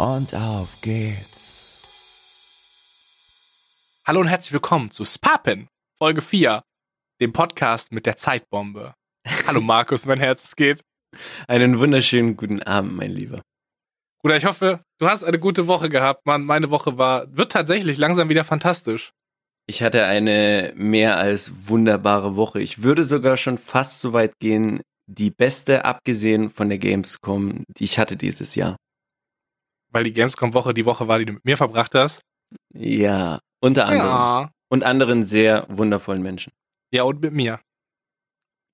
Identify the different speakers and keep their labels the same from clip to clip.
Speaker 1: und auf geht's.
Speaker 2: Hallo und herzlich willkommen zu Spapen, Folge 4, dem Podcast mit der Zeitbombe. Hallo Markus, mein Herz, es geht.
Speaker 3: Einen wunderschönen guten Abend, mein Lieber.
Speaker 2: Bruder, ich hoffe, du hast eine gute Woche gehabt, Mann. Meine Woche war, wird tatsächlich langsam wieder fantastisch.
Speaker 3: Ich hatte eine mehr als wunderbare Woche. Ich würde sogar schon fast so weit gehen, die beste, abgesehen von der Gamescom, die ich hatte dieses Jahr.
Speaker 2: Weil die Gamescom-Woche die Woche war, die du mit mir verbracht hast?
Speaker 3: Ja, unter anderem.
Speaker 2: Ja.
Speaker 3: Und anderen sehr wundervollen Menschen.
Speaker 2: Ja, und mit mir.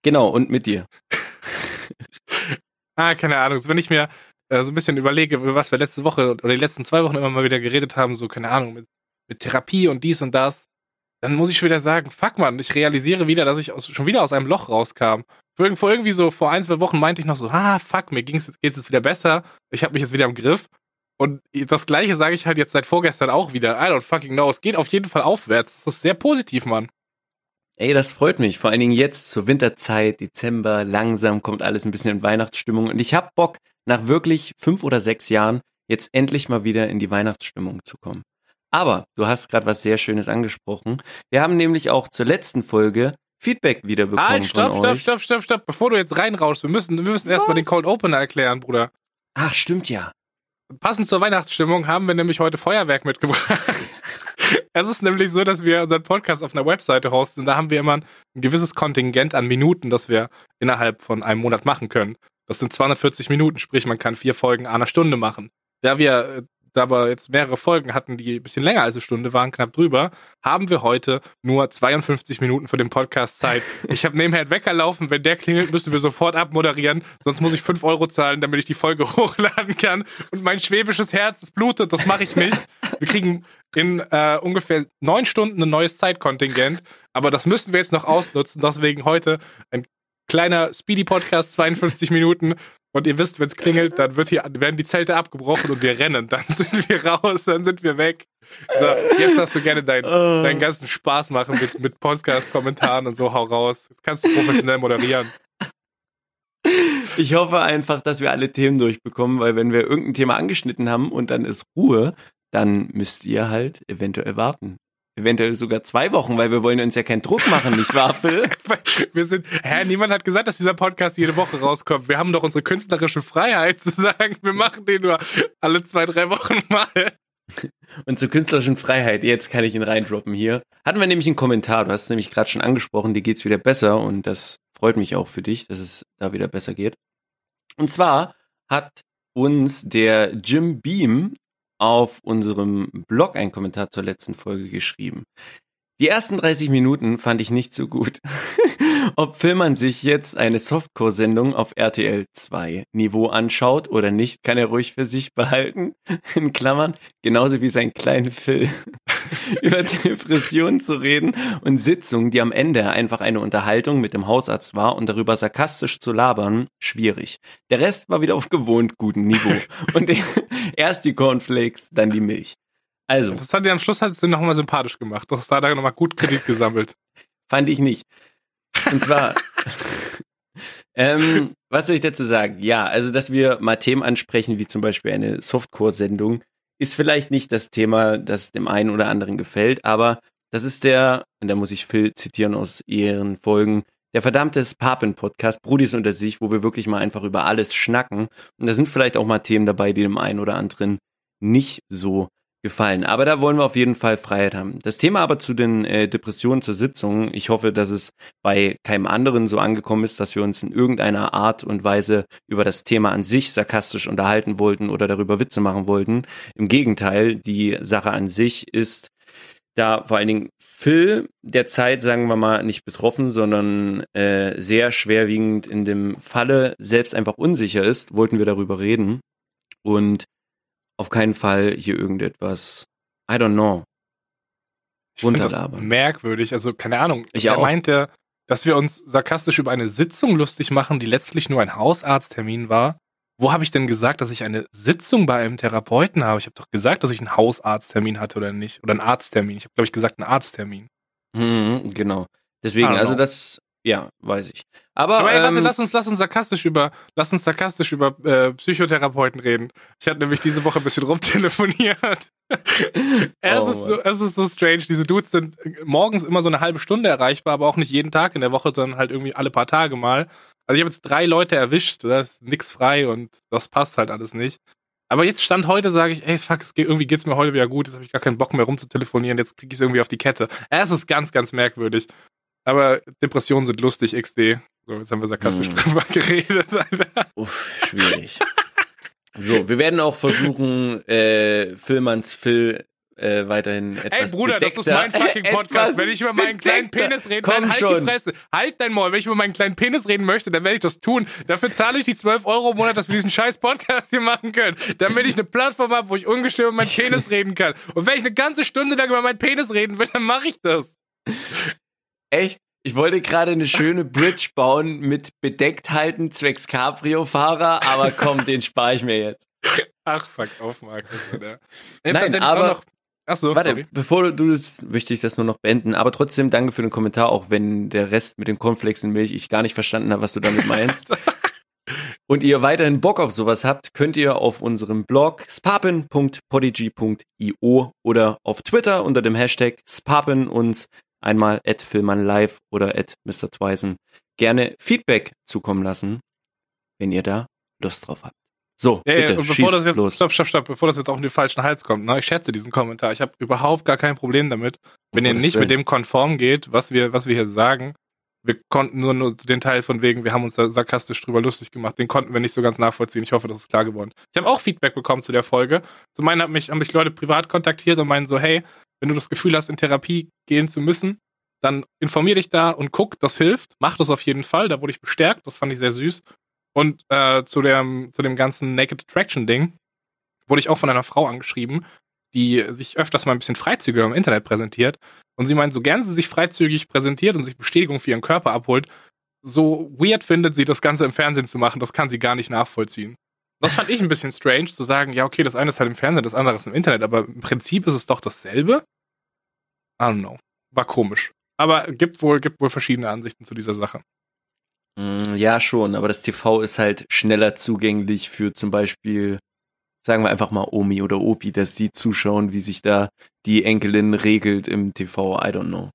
Speaker 3: Genau, und mit dir.
Speaker 2: ah, keine Ahnung. Wenn ich mir äh, so ein bisschen überlege, über was wir letzte Woche oder die letzten zwei Wochen immer mal wieder geredet haben, so, keine Ahnung, mit, mit Therapie und dies und das, dann muss ich schon wieder sagen, fuck man, ich realisiere wieder, dass ich aus, schon wieder aus einem Loch rauskam. Vor, vor irgendwie so, vor ein, zwei Wochen meinte ich noch so, ah, fuck, mir ging's, geht's jetzt wieder besser, ich habe mich jetzt wieder im Griff. Und das gleiche sage ich halt jetzt seit vorgestern auch wieder. I don't fucking know. Es geht auf jeden Fall aufwärts. Das ist sehr positiv, Mann.
Speaker 3: Ey, das freut mich. Vor allen Dingen jetzt zur Winterzeit, Dezember, langsam kommt alles ein bisschen in Weihnachtsstimmung. Und ich hab Bock, nach wirklich fünf oder sechs Jahren jetzt endlich mal wieder in die Weihnachtsstimmung zu kommen. Aber du hast gerade was sehr Schönes angesprochen. Wir haben nämlich auch zur letzten Folge Feedback wieder bekommen
Speaker 2: Ah, stopp,
Speaker 3: von
Speaker 2: stopp,
Speaker 3: euch.
Speaker 2: stopp, stopp, stopp. Bevor du jetzt reinrauschst, wir müssen, wir müssen erstmal den Cold Opener erklären, Bruder.
Speaker 3: Ach, stimmt ja.
Speaker 2: Passend zur Weihnachtsstimmung haben wir nämlich heute Feuerwerk mitgebracht. es ist nämlich so, dass wir unseren Podcast auf einer Webseite hosten und da haben wir immer ein gewisses Kontingent an Minuten, das wir innerhalb von einem Monat machen können. Das sind 240 Minuten, sprich man kann vier Folgen einer Stunde machen. Da wir äh, da aber jetzt mehrere Folgen hatten, die ein bisschen länger als eine Stunde waren, knapp drüber, haben wir heute nur 52 Minuten für den Podcast Zeit. Ich habe nebenher einen Wecker laufen, wenn der klingelt, müssen wir sofort abmoderieren, sonst muss ich 5 Euro zahlen, damit ich die Folge hochladen kann. Und mein schwäbisches Herz, es blutet, das mache ich nicht. Wir kriegen in äh, ungefähr neun Stunden ein neues Zeitkontingent, aber das müssen wir jetzt noch ausnutzen, deswegen heute ein kleiner Speedy-Podcast, 52 Minuten. Und ihr wisst, wenn es klingelt, dann wird hier, werden die Zelte abgebrochen und wir rennen. Dann sind wir raus, dann sind wir weg. So, jetzt darfst du gerne dein, deinen ganzen Spaß machen mit, mit Podcast-Kommentaren und so, hau raus. Jetzt kannst du professionell moderieren.
Speaker 3: Ich hoffe einfach, dass wir alle Themen durchbekommen, weil wenn wir irgendein Thema angeschnitten haben und dann ist Ruhe, dann müsst ihr halt eventuell warten. Eventuell sogar zwei Wochen, weil wir wollen uns ja keinen Druck machen, nicht wahr, Phil?
Speaker 2: Wir sind, hä, niemand hat gesagt, dass dieser Podcast jede Woche rauskommt. Wir haben doch unsere künstlerische Freiheit zu sagen, wir machen den nur alle zwei, drei Wochen mal.
Speaker 3: Und zur künstlerischen Freiheit, jetzt kann ich ihn reindroppen hier. Hatten wir nämlich einen Kommentar, du hast es nämlich gerade schon angesprochen, dir geht's wieder besser und das freut mich auch für dich, dass es da wieder besser geht. Und zwar hat uns der Jim Beam auf unserem Blog einen Kommentar zur letzten Folge geschrieben. Die ersten 30 Minuten fand ich nicht so gut. Ob Filmern sich jetzt eine Softcore-Sendung auf RTL 2 Niveau anschaut oder nicht, kann er ruhig für sich behalten. In Klammern, genauso wie sein kleiner Phil. Über Depressionen zu reden und Sitzungen, die am Ende einfach eine Unterhaltung mit dem Hausarzt war und darüber sarkastisch zu labern, schwierig. Der Rest war wieder auf gewohnt gutem Niveau. Und erst die Cornflakes, dann die Milch. Also.
Speaker 2: Das hat dir am Schluss es nochmal sympathisch gemacht. Das hat da nochmal gut Kredit gesammelt.
Speaker 3: Fand ich nicht. Und zwar, ähm, was soll ich dazu sagen? Ja, also, dass wir mal Themen ansprechen, wie zum Beispiel eine Softcore-Sendung, ist vielleicht nicht das Thema, das dem einen oder anderen gefällt, aber das ist der, und da muss ich Phil zitieren aus ihren Folgen, der verdammte Papen-Podcast, Brudis unter sich, wo wir wirklich mal einfach über alles schnacken. Und da sind vielleicht auch mal Themen dabei, die dem einen oder anderen nicht so gefallen. Aber da wollen wir auf jeden Fall Freiheit haben. Das Thema aber zu den äh, Depressionen zur Sitzung, ich hoffe, dass es bei keinem anderen so angekommen ist, dass wir uns in irgendeiner Art und Weise über das Thema an sich sarkastisch unterhalten wollten oder darüber Witze machen wollten. Im Gegenteil, die Sache an sich ist da vor allen Dingen Phil der Zeit, sagen wir mal, nicht betroffen, sondern äh, sehr schwerwiegend in dem Falle selbst einfach unsicher ist, wollten wir darüber reden. Und auf keinen Fall hier irgendetwas, I don't know,
Speaker 2: Ich finde das
Speaker 3: runterlabern.
Speaker 2: merkwürdig. Also, keine Ahnung.
Speaker 3: Ich
Speaker 2: er
Speaker 3: auch.
Speaker 2: meinte, dass wir uns sarkastisch über eine Sitzung lustig machen, die letztlich nur ein Hausarzttermin war. Wo habe ich denn gesagt, dass ich eine Sitzung bei einem Therapeuten habe? Ich habe doch gesagt, dass ich einen Hausarzttermin hatte oder nicht. Oder einen Arzttermin. Ich habe, glaube ich, gesagt, einen Arzttermin.
Speaker 3: Mhm, genau. Deswegen, also das, ja, weiß ich. Aber,
Speaker 2: Aber ey, warte,
Speaker 3: ähm,
Speaker 2: lass uns, lass uns sarkastisch über, lass uns sarkastisch über äh, Psychotherapeuten reden. Ich hatte nämlich diese Woche ein bisschen rumtelefoniert. es,
Speaker 3: Oh
Speaker 2: ist so, es ist so strange. Diese Dudes sind morgens immer so eine halbe Stunde erreichbar, aber auch nicht jeden Tag in der Woche, sondern halt irgendwie alle paar Tage mal. Also ich habe jetzt drei Leute erwischt, da ist nix frei und das passt halt alles nicht. Aber jetzt stand heute, sage ich, ey, fuck, es geht, irgendwie geht's mir heute wieder gut, jetzt habe ich gar keinen Bock mehr rumzutelefonieren, jetzt kriege ich es irgendwie auf die Kette. Es ist ganz, ganz merkwürdig. Aber Depressionen sind lustig, XD. So, jetzt haben wir sarkastisch
Speaker 3: Hm.
Speaker 2: drüber geredet. Alter.
Speaker 3: Uff, schwierig. so, wir werden auch versuchen, äh, Philmanns Phil äh, weiterhin etwas
Speaker 2: Ey Bruder, das ist
Speaker 3: bedeckter-
Speaker 2: mein fucking Podcast. Wenn ich über meinen kleinen
Speaker 3: bedeckter-
Speaker 2: Penis reden
Speaker 3: Komm
Speaker 2: dann halt
Speaker 3: schon.
Speaker 2: die Fresse. Halt dein Maul. Wenn ich über meinen kleinen Penis reden möchte, dann werde ich das tun. Dafür zahle ich die 12 Euro im Monat, dass wir diesen scheiß Podcast hier machen können. Damit ich eine Plattform habe, wo ich ungestört über meinen Penis reden kann. Und wenn ich eine ganze Stunde lang über meinen Penis reden will, dann mache ich das.
Speaker 3: Echt? Ich wollte gerade eine schöne Bridge bauen mit bedeckt halten zwecks Cabrio-Fahrer, aber komm, den spare ich mir jetzt.
Speaker 2: Ach, fuck auf, Markus. Alter.
Speaker 3: Nein,
Speaker 2: Ich
Speaker 3: aber-
Speaker 2: Noch, ach so,
Speaker 3: Warte,
Speaker 2: sorry.
Speaker 3: bevor du das, möchte ich das nur noch beenden, aber trotzdem danke für den Kommentar, auch wenn der Rest mit den Cornflakes und Milch ich gar nicht verstanden habe, was du damit meinst. und ihr weiterhin Bock auf sowas habt, könnt ihr auf unserem Blog spapen.podigy.io oder auf Twitter unter dem Hashtag spapen uns einmal at filmanlive oder at Mr. Twisen gerne Feedback zukommen lassen, wenn ihr da Lust drauf habt. So,
Speaker 2: Ja,
Speaker 3: bitte,
Speaker 2: ja, und bevor das jetzt,
Speaker 3: los.
Speaker 2: stopp, stopp, stopp, bevor das jetzt auf den falschen Hals kommt, ne, ich schätze diesen Kommentar. Ich habe überhaupt gar kein Problem damit, wenn ihr nicht
Speaker 3: Willen.
Speaker 2: mit dem konform geht, was wir, was wir hier sagen. Wir konnten nur, nur den Teil von wegen, wir haben uns da sarkastisch drüber lustig gemacht, den konnten wir nicht so ganz nachvollziehen. Ich hoffe, das ist klar geworden. Ich habe auch Feedback bekommen zu der Folge. Zum einen haben mich, haben mich Leute privat kontaktiert und meinen so, hey, wenn du das Gefühl hast, in Therapie gehen zu müssen, dann informier dich da und guck, das hilft. Mach das auf jeden Fall. Da wurde ich bestärkt. Das fand ich sehr süß. Und äh, zu, dem, zu dem ganzen Naked Attraction Ding wurde ich auch von einer Frau angeschrieben, die sich öfters mal ein bisschen freizügiger im Internet präsentiert. Und sie meint, so gern sie sich freizügig präsentiert und sich Bestätigung für ihren Körper abholt, so weird findet sie, das Ganze im Fernsehen zu machen, das kann sie gar nicht nachvollziehen. Das fand ich ein bisschen strange, zu sagen, ja, okay, das eine ist halt im Fernsehen, das andere ist im Internet, aber im Prinzip ist es doch dasselbe. I don't know. War komisch. Aber gibt wohl, gibt wohl verschiedene Ansichten zu dieser Sache.
Speaker 3: Mm, Ja, schon, aber das TV ist halt schneller zugänglich für zum Beispiel, sagen wir einfach mal Omi oder Opi, dass die zuschauen, wie sich da die Enkelin regelt im TV. I don't know.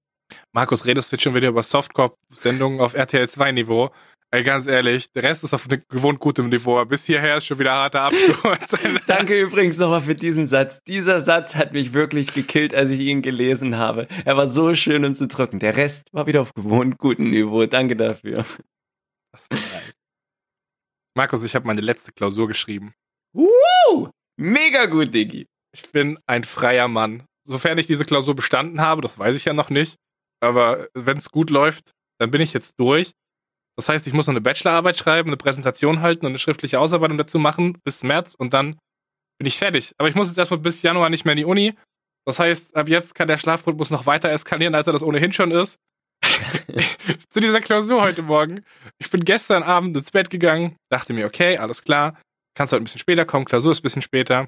Speaker 2: Markus, redest du jetzt schon wieder über Softcore-Sendungen auf RTL 2-Niveau? Ey, ganz ehrlich, der Rest ist auf ne, gewohnt gutem Niveau. Bis hierher ist schon wieder harter Absturz.
Speaker 3: Danke übrigens nochmal für diesen Satz. Dieser Satz hat mich wirklich gekillt, als ich ihn gelesen habe. Er war so schön und so trocken. Der Rest war wieder auf gewohnt gutem Niveau. Danke dafür.
Speaker 2: Das. Markus, ich habe meine letzte Klausur geschrieben.
Speaker 3: Woo! Mega gut, Diggi.
Speaker 2: Ich bin ein freier Mann. Sofern ich diese Klausur bestanden habe, das weiß ich ja noch nicht. Aber wenn es gut läuft, dann bin ich jetzt durch. Das heißt, ich muss noch eine Bachelorarbeit schreiben, eine Präsentation halten und eine schriftliche Ausarbeitung dazu machen bis März und dann bin ich fertig. Aber ich muss jetzt erstmal bis Januar nicht mehr in die Uni. Das heißt, ab jetzt kann der Schlafrhythmus noch weiter eskalieren, als er das ohnehin schon ist. Zu dieser Klausur heute Morgen. Ich bin gestern Abend ins Bett gegangen, dachte mir, okay, alles klar, kannst heute ein bisschen später kommen, Klausur ist ein bisschen später.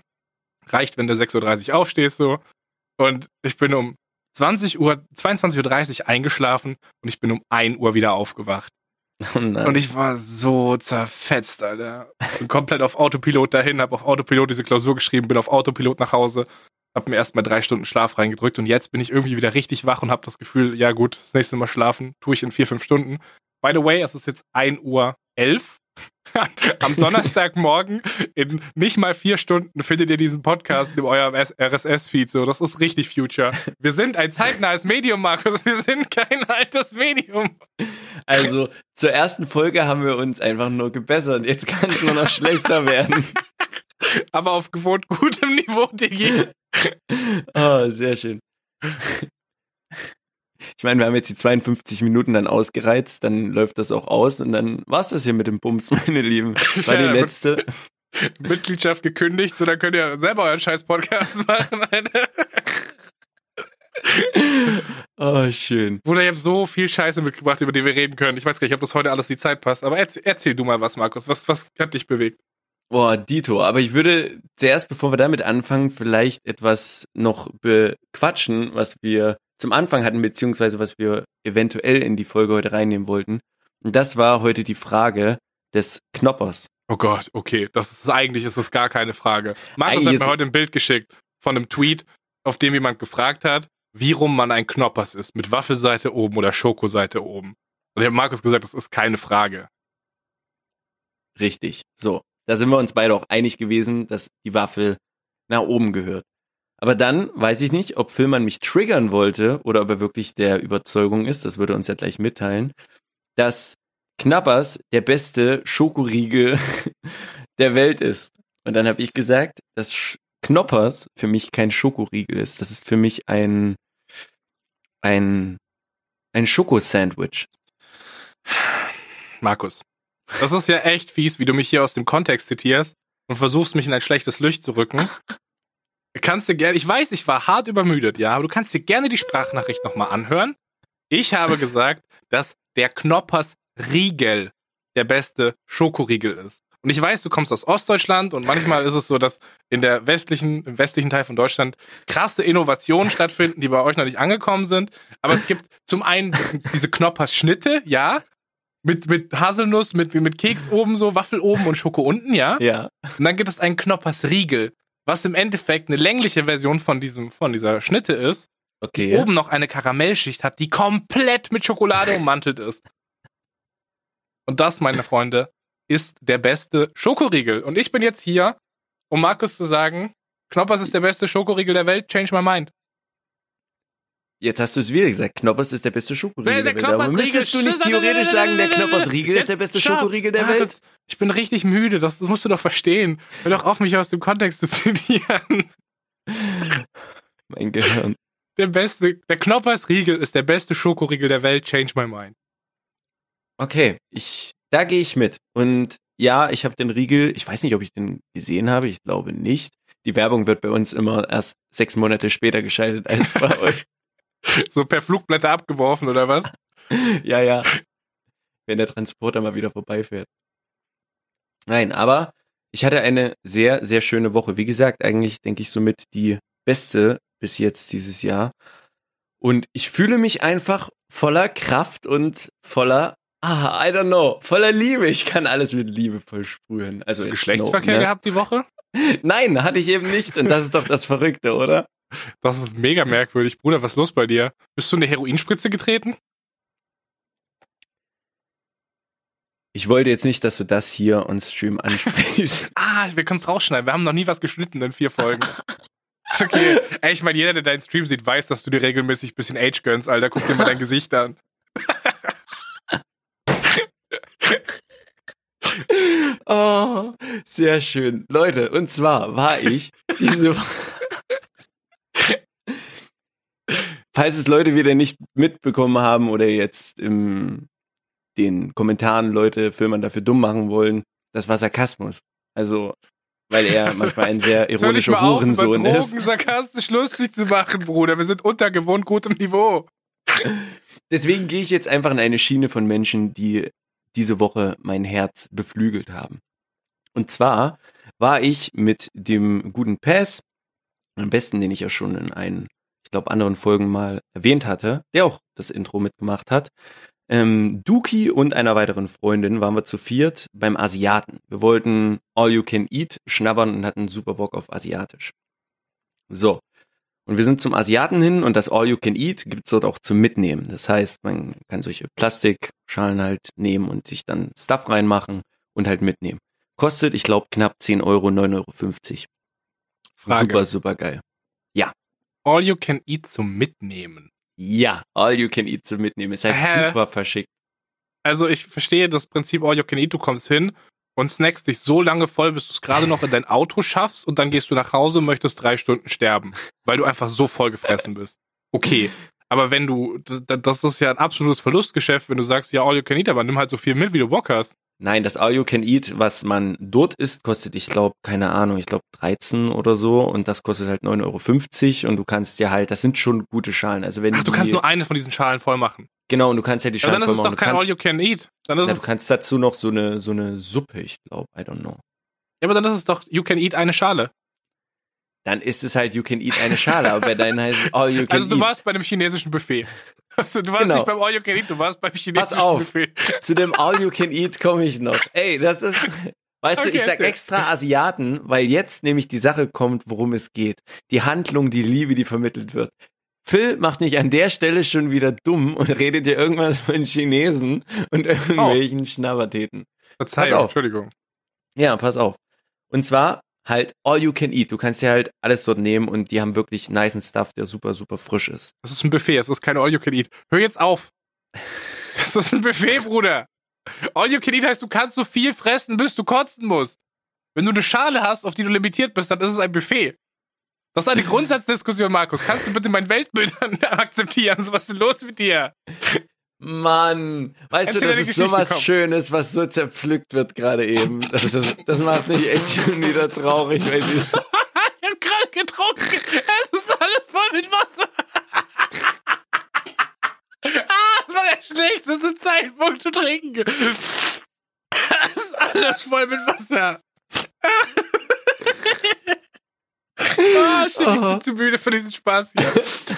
Speaker 2: Reicht, wenn du 6.30 Uhr aufstehst, so. Und ich bin um 20 Uhr, 22.30 Uhr eingeschlafen und ich bin um 1 Uhr wieder aufgewacht.
Speaker 3: Oh.
Speaker 2: Und ich war so zerfetzt, Alter. Bin komplett auf Autopilot dahin, hab auf Autopilot diese Klausur geschrieben, bin auf Autopilot nach Hause, hab mir erstmal drei Stunden Schlaf reingedrückt und jetzt bin ich irgendwie wieder richtig wach und hab das Gefühl, ja gut, das nächste Mal schlafen tue ich in vier, fünf Stunden. By the way, es ist jetzt 1 Uhr 11. Am Donnerstagmorgen in nicht mal vier Stunden findet ihr diesen Podcast in eurem RSS-Feed. So, das ist richtig Future. Wir sind ein zeitnahes Medium, Markus. Wir sind kein altes Medium.
Speaker 3: Also zur ersten Folge haben wir uns einfach nur gebessert. Jetzt kann es nur noch schlechter werden.
Speaker 2: Aber auf gewohnt gutem Niveau, Digi.
Speaker 3: Oh, sehr schön. Ich meine, wir haben jetzt die 52 Minuten dann ausgereizt, dann läuft das auch aus und dann war's das hier mit dem Bums, meine Lieben. War die letzte.
Speaker 2: Mitgliedschaft gekündigt, so dann könnt ihr selber euren scheiß Podcast machen, Alter.
Speaker 3: Oh, schön.
Speaker 2: Bruder, ich habe so viel Scheiße mitgebracht, über die wir reden können. Ich weiß gar nicht, ob das heute alles die Zeit passt, aber erzähl, erzähl du mal was, Markus. Was, was hat dich bewegt?
Speaker 3: Boah, Dito. Aber ich würde zuerst, bevor wir damit anfangen, vielleicht etwas noch bequatschen, was wir zum Anfang hatten, beziehungsweise was wir eventuell in die Folge heute reinnehmen wollten. Und das war heute die Frage des Knoppers.
Speaker 2: Oh Gott, okay. Das ist, eigentlich ist das gar keine Frage. Markus
Speaker 3: Eigentlich
Speaker 2: hat mir heute ein Bild geschickt von einem Tweet, auf dem jemand gefragt hat, wie rum man ein Knoppers ist. Mit Waffelseite oben oder Schokoseite oben. Und ich habe Markus gesagt, das ist keine Frage.
Speaker 3: Richtig. So. Da sind wir uns beide auch einig gewesen, dass die Waffel nach oben gehört. Aber dann weiß ich nicht, ob Filman mich triggern wollte oder ob er wirklich der Überzeugung ist, das würde uns ja gleich mitteilen, dass Knappers der beste Schokoriegel der Welt ist. Und dann habe ich gesagt, dass Knoppers für mich kein Schokoriegel ist. Das ist für mich ein, ein, ein Schokosandwich.
Speaker 2: Markus, das ist ja echt fies, wie du mich hier aus dem Kontext zitierst und versuchst, mich in ein schlechtes Licht zu rücken. Du kannst dir gerne, ich weiß, ich war hart übermüdet, ja, aber du kannst dir gerne die Sprachnachricht nochmal anhören. Ich habe gesagt, dass der Knoppers Riegel der beste Schokoriegel ist. Und ich weiß, du kommst aus Ostdeutschland und manchmal ist es so, dass in der westlichen, im westlichen Teil von Deutschland krasse Innovationen stattfinden, die bei euch noch nicht angekommen sind. Aber es gibt zum einen diese Knoppers Schnitte, ja, mit, mit Haselnuss, mit, mit Keks oben so, Waffel oben und Schoko unten, ja.
Speaker 3: Ja.
Speaker 2: Und dann gibt es einen Knoppers Riegel, was im Endeffekt eine längliche Version von diesem, von dieser Schnitte ist, die
Speaker 3: Okay.
Speaker 2: oben noch eine Karamellschicht hat, die komplett mit Schokolade ummantelt ist. Und das, meine Freunde, ist der beste Schokoriegel. Und ich bin jetzt hier, um Markus zu sagen, Knoppers ist der beste Schokoriegel der Welt, change my mind.
Speaker 3: Jetzt hast du es wieder gesagt. Knoppers ist der beste Schokoriegel
Speaker 2: Der-
Speaker 3: der,
Speaker 2: der
Speaker 3: Welt. Aber müsstest du nicht theoretisch sagen, der Knoppersriegel ist der beste Schokoriegel der Welt?
Speaker 2: Ich bin richtig müde, das, das musst du doch verstehen. Hör doch auf, mich aus dem Kontext zu zitieren.
Speaker 3: Mein Gehirn.
Speaker 2: Der beste, der Knoppersriegel ist der beste Schokoriegel der Welt, change my mind.
Speaker 3: Okay, ich, da gehe ich mit. Und ja, ich habe den Riegel, ich weiß nicht, ob ich den gesehen habe, ich glaube nicht. Die Werbung wird bei uns immer erst sechs Monate später geschaltet als bei euch.
Speaker 2: So per Flugblätter abgeworfen oder was?
Speaker 3: ja, ja. Wenn der Transporter mal wieder vorbeifährt. Nein, aber ich hatte eine sehr, sehr schöne Woche. Wie gesagt, eigentlich denke ich somit die beste bis jetzt dieses Jahr. Und ich fühle mich einfach voller Kraft und voller, ah, I don't know, voller Liebe. Ich kann alles mit Liebe voll sprühen. Also
Speaker 2: du
Speaker 3: no,
Speaker 2: Geschlechtsverkehr
Speaker 3: ne?
Speaker 2: gehabt die Woche?
Speaker 3: Nein, hatte ich eben nicht. Und das ist doch das Verrückte, oder?
Speaker 2: Das ist mega merkwürdig. Bruder, was ist los bei dir? Bist du in eine Heroinspritze getreten?
Speaker 3: Ich wollte jetzt nicht, dass du das hier on Stream ansprichst.
Speaker 2: Ah, wir können es rausschneiden. Wir haben noch nie was geschnitten in vier Folgen. Ist okay. Ey, ich meine, jeder, der deinen Stream sieht, weiß, dass du dir regelmäßig ein bisschen Age gönnst, Alter. Guck dir mal dein Gesicht an.
Speaker 3: Oh, sehr schön. Leute, und zwar war ich diese. Falls es Leute wieder nicht mitbekommen haben oder jetzt in den Kommentaren Leute Filmern dafür dumm machen wollen, das war Sarkasmus. Also, weil er manchmal ein sehr ironischer
Speaker 2: auf,
Speaker 3: Hurensohn
Speaker 2: Drogen
Speaker 3: ist.
Speaker 2: sarkastisch lustig zu machen, Bruder? Wir sind unter gewohnt gutem Niveau.
Speaker 3: Deswegen gehe ich jetzt einfach in eine Schiene von Menschen, die diese Woche mein Herz beflügelt haben. Und zwar war ich mit dem guten Pass, am besten, den ich ja schon in einen, ich glaube, anderen Folgen mal erwähnt hatte, der auch das Intro mitgemacht hat, ähm, Duki und einer weiteren Freundin waren wir zu viert beim Asiaten. Wir wollten All You Can Eat schnabbern und hatten super Bock auf Asiatisch. So. Und wir sind zum Asiaten hin und das All You Can Eat gibt's dort auch zum Mitnehmen. Das heißt, man kann solche Plastikschalen halt nehmen und sich dann Stuff reinmachen und halt mitnehmen. Kostet, ich glaube, knapp 10 Euro, 9,50 Euro.
Speaker 2: Frage.
Speaker 3: Super, super geil.
Speaker 2: All you can eat zum Mitnehmen.
Speaker 3: Ja, All You Can Eat zum Mitnehmen. Ist halt
Speaker 2: Hä?
Speaker 3: super verschickt.
Speaker 2: Also ich verstehe das Prinzip All you can eat. Du kommst hin und snackst dich so lange voll, bis du es gerade noch in dein Auto schaffst und dann gehst du nach Hause und möchtest drei Stunden sterben, weil du einfach so voll gefressen bist. Okay. Aber wenn du, das ist ja ein absolutes Verlustgeschäft, wenn du sagst, ja, all you can eat, aber nimm halt so viel mit, wie du Bock hast.
Speaker 3: Nein, das All You Can Eat, was man dort isst, kostet, ich glaube, keine Ahnung, ich glaube 13 oder so und das kostet halt 9,50 Euro und du kannst ja halt, das sind schon gute Schalen. Also wenn
Speaker 2: Ach, du kannst nur eine von diesen Schalen voll machen.
Speaker 3: Genau, und du kannst ja die
Speaker 2: Aber
Speaker 3: Schalen
Speaker 2: dann ist es
Speaker 3: voll
Speaker 2: doch
Speaker 3: machen.
Speaker 2: Kein All
Speaker 3: kannst,
Speaker 2: You Can Eat. Dann ist es,
Speaker 3: du kannst dazu noch so eine, so eine Suppe, ich glaube, I don't know.
Speaker 2: ja, aber dann ist es doch You Can Eat eine Schale.
Speaker 3: Dann ist es halt You Can Eat eine Schale, aber bei deinen heißt es All You Can
Speaker 2: Also du
Speaker 3: Eat.
Speaker 2: warst bei einem chinesischen Buffet. Also, du warst
Speaker 3: Genau.
Speaker 2: nicht beim All You Can Eat, du warst beim chinesischen
Speaker 3: auf.
Speaker 2: Buffet.
Speaker 3: Zu dem All You Can Eat komme ich noch. Ey, das ist, weißt du,
Speaker 2: Okay,
Speaker 3: ich sag extra Asiaten, weil jetzt nämlich die Sache kommt, worum es geht. Die Handlung, die Liebe, die vermittelt wird. Phil macht mich an der Stelle schon wieder dumm und redet dir irgendwas von Chinesen und irgendwelchen Schnabbertäten.
Speaker 2: Verzeihung,
Speaker 3: Pass auf.
Speaker 2: Entschuldigung.
Speaker 3: Ja, pass auf. Und zwar halt All You Can Eat. Du kannst ja halt alles dort nehmen und die haben wirklich nicen Stuff, der super, super frisch ist.
Speaker 2: Das ist ein Buffet, es ist kein All You Can Eat. Hör jetzt auf. Das ist ein Buffet, Bruder. All You Can Eat heißt, du kannst so viel fressen, bis du kotzen musst. Wenn du eine Schale hast, auf die du limitiert bist, dann ist es ein Buffet. Das ist eine Grundsatzdiskussion, Markus. Kannst du bitte mein Weltbild akzeptieren? So, was ist denn los mit dir?
Speaker 3: Mann, weißt
Speaker 2: Erzähl
Speaker 3: du, das ist so was. Schönes, was so zerpflückt wird gerade eben. Das, ist, das macht mich echt schon wieder traurig, weil
Speaker 2: Ich hab gerade getrunken. Es ist alles voll mit Wasser. ah, es war der schlechteste Zeitpunkt zu trinken. Es ist alles voll mit Wasser. Ah, shit, ich bin zu müde für diesen Spaß hier.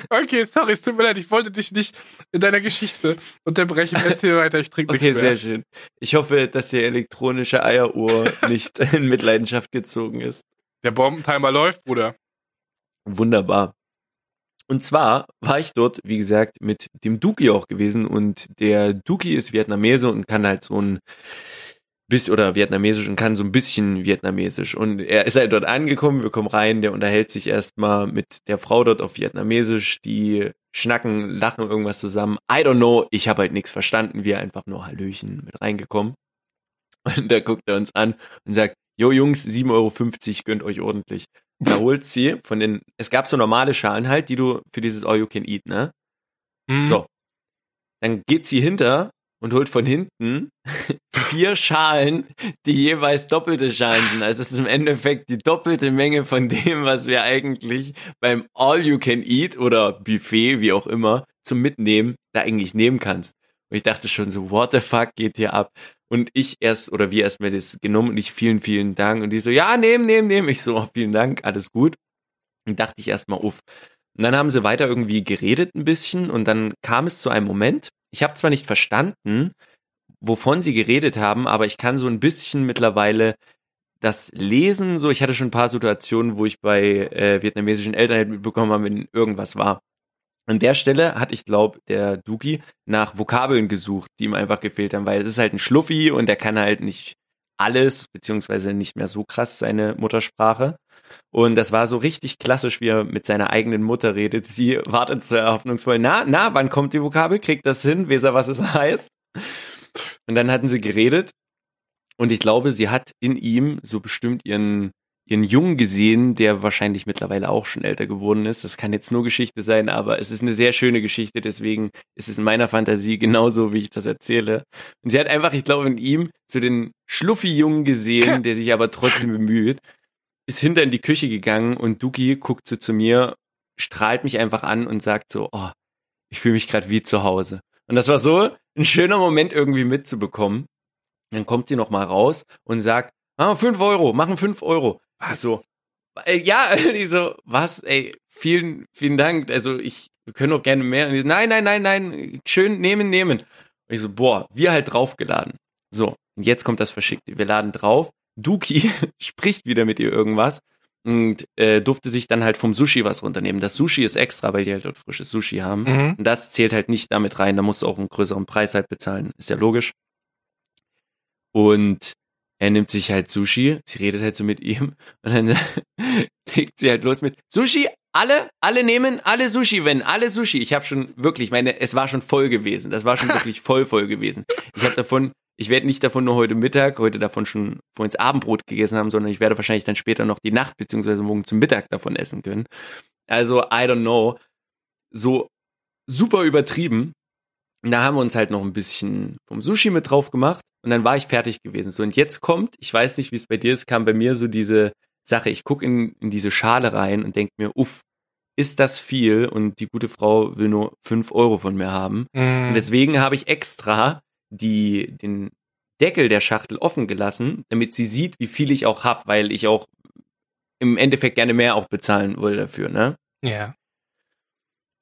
Speaker 2: Okay, sorry, es tut mir leid, ich wollte dich nicht in deiner Geschichte unterbrechen. Erzähl weiter, ich trinke
Speaker 3: Okay,
Speaker 2: nichts
Speaker 3: sehr
Speaker 2: mehr.
Speaker 3: schön. Ich hoffe, dass die elektronische Eieruhr nicht in Mitleidenschaft gezogen ist.
Speaker 2: Der Bombentimer läuft, Bruder.
Speaker 3: Wunderbar. Und zwar war ich dort, wie gesagt, mit dem Duki auch gewesen und der Duki ist Vietnamese und kann halt so ein bis oder vietnamesisch und kann so ein bisschen vietnamesisch und er ist halt dort angekommen, wir kommen rein, der unterhält sich erstmal mit der Frau dort auf vietnamesisch, die schnacken, lachen irgendwas zusammen. I don't know, ich habe halt nichts verstanden, wir einfach nur Hallöchen mit reingekommen. Und da guckt er uns an und sagt, Jo Jungs, 7,50 Euro, gönnt euch ordentlich. Da holt sie von den, es gab so normale Schalen halt, die du für dieses All You Can Eat, ne?
Speaker 2: Mhm.
Speaker 3: So. Dann geht sie hinter und holt von hinten vier Schalen, die jeweils doppelte Schalen sind. Also es ist im Endeffekt die doppelte Menge von dem, was wir eigentlich beim All You Can Eat oder Buffet, wie auch immer, zum Mitnehmen da eigentlich nehmen kannst. Und ich dachte schon so, what the fuck geht hier ab? Und ich erst, oder wir erst mir das genommen und ich vielen, vielen Dank. Und die so, ja, nehmen, nehmen, nehmen. Ich so, oh, vielen Dank, alles gut. Und dachte ich erstmal, uff. Und dann haben sie weiter irgendwie geredet ein bisschen und dann kam es zu einem Moment. Ich habe zwar nicht verstanden, wovon sie geredet haben, aber ich kann so ein bisschen mittlerweile das Lesen, so ich hatte schon ein paar Situationen, wo ich bei äh, vietnamesischen Eltern mitbekommen habe, wenn irgendwas war. An der Stelle hat ich glaube der Duki nach Vokabeln gesucht, die ihm einfach gefehlt haben, weil es ist halt ein Schluffi und er kann halt nicht alles, beziehungsweise nicht mehr so krass seine Muttersprache. Und das war so richtig klassisch, wie er mit seiner eigenen Mutter redet. Sie wartet so hoffnungsvoll, na, na, wann kommt die Vokabel? Kriegt das hin? Weiß er, was es heißt? Und dann hatten sie geredet. Und ich glaube, sie hat in ihm so bestimmt ihren, ihren Jungen gesehen, der wahrscheinlich mittlerweile auch schon älter geworden ist. Das kann jetzt nur Geschichte sein, aber es ist eine sehr schöne Geschichte. Deswegen ist es in meiner Fantasie genauso, wie ich das erzähle. Und sie hat einfach, ich glaube, in ihm so den Schluffi-Jungen gesehen, der sich aber trotzdem bemüht, ist hinter in die Küche gegangen und Duki guckt so zu mir, strahlt mich einfach an und sagt so, oh, ich fühle mich gerade wie zu Hause. Und das war so ein schöner Moment irgendwie mitzubekommen. Dann kommt sie noch mal raus und sagt, ah, fünf Euro, machen fünf Euro. Was so? Äh, ja, die so, was, ey, vielen, vielen Dank. Also ich, wir können auch gerne mehr. Und die so, nein, nein, nein, nein, schön nehmen, nehmen. Und ich so, boah, wir halt draufgeladen. So, und jetzt kommt das Verschickte. Wir laden drauf. Duki spricht wieder mit ihr irgendwas und äh, durfte sich dann halt vom Sushi was runternehmen. Das Sushi ist extra, weil die halt dort frisches Sushi haben.
Speaker 2: Mhm.
Speaker 3: Und das zählt halt nicht damit rein. Da musst du auch einen größeren Preis halt bezahlen. Ist ja logisch. Und er nimmt sich halt Sushi. Sie redet halt so mit ihm. Und dann legt sie halt los mit Sushi. Alle, alle nehmen, alle Sushi, wenn, alle Sushi. Ich habe schon wirklich, meine, es war schon voll gewesen. Das war schon wirklich voll, voll gewesen. Ich habe davon, ich werde nicht davon nur heute Mittag, heute davon schon vor ins Abendbrot gegessen haben, sondern ich werde wahrscheinlich dann später noch die Nacht beziehungsweise morgen zum Mittag davon essen können. Also, I don't know. So super übertrieben. Und da haben wir uns halt noch ein bisschen vom Sushi mit drauf gemacht und dann war ich fertig gewesen. So, und jetzt kommt, ich weiß nicht, wie es bei dir ist, kam bei mir so diese Sache, ich gucke in, in diese Schale rein und denke mir, uff, ist das viel und die gute Frau will nur fünf Euro von mir haben.
Speaker 2: Mm.
Speaker 3: Und deswegen habe ich extra die, den Deckel der Schachtel offen gelassen, damit sie sieht, wie viel ich auch hab, weil ich auch im Endeffekt gerne mehr auch bezahlen wollte dafür, ne?
Speaker 2: Ja.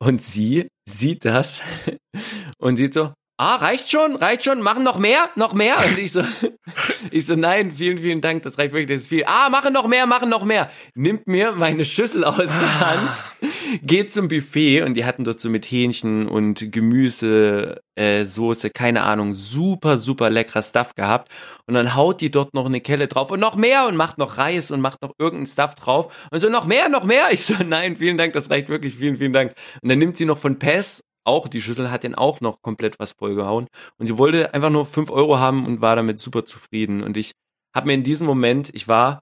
Speaker 3: Und sie sieht das und sieht so, ah, reicht schon, reicht schon, machen noch mehr, noch mehr. Und ich so, ich so, nein, vielen, vielen Dank, das reicht wirklich, das ist viel. Ah, machen noch mehr, machen noch mehr. Nimmt mir meine Schüssel aus der Hand, geht zum Buffet und die hatten dort so mit Hähnchen und Gemüse, äh, Soße, keine Ahnung, super, super leckerer Stuff gehabt. Und dann haut die dort noch eine Kelle drauf und noch mehr und macht noch Reis und macht noch irgendeinen Stuff drauf. Und so, noch mehr, noch mehr. Ich so, nein, vielen Dank, das reicht wirklich, vielen, vielen Dank. Und dann nimmt sie noch von Pess auch die Schüssel, hat den auch noch komplett was vollgehauen. Und sie wollte einfach nur fünf Euro haben und war damit super zufrieden. Und ich habe mir in diesem Moment, ich war,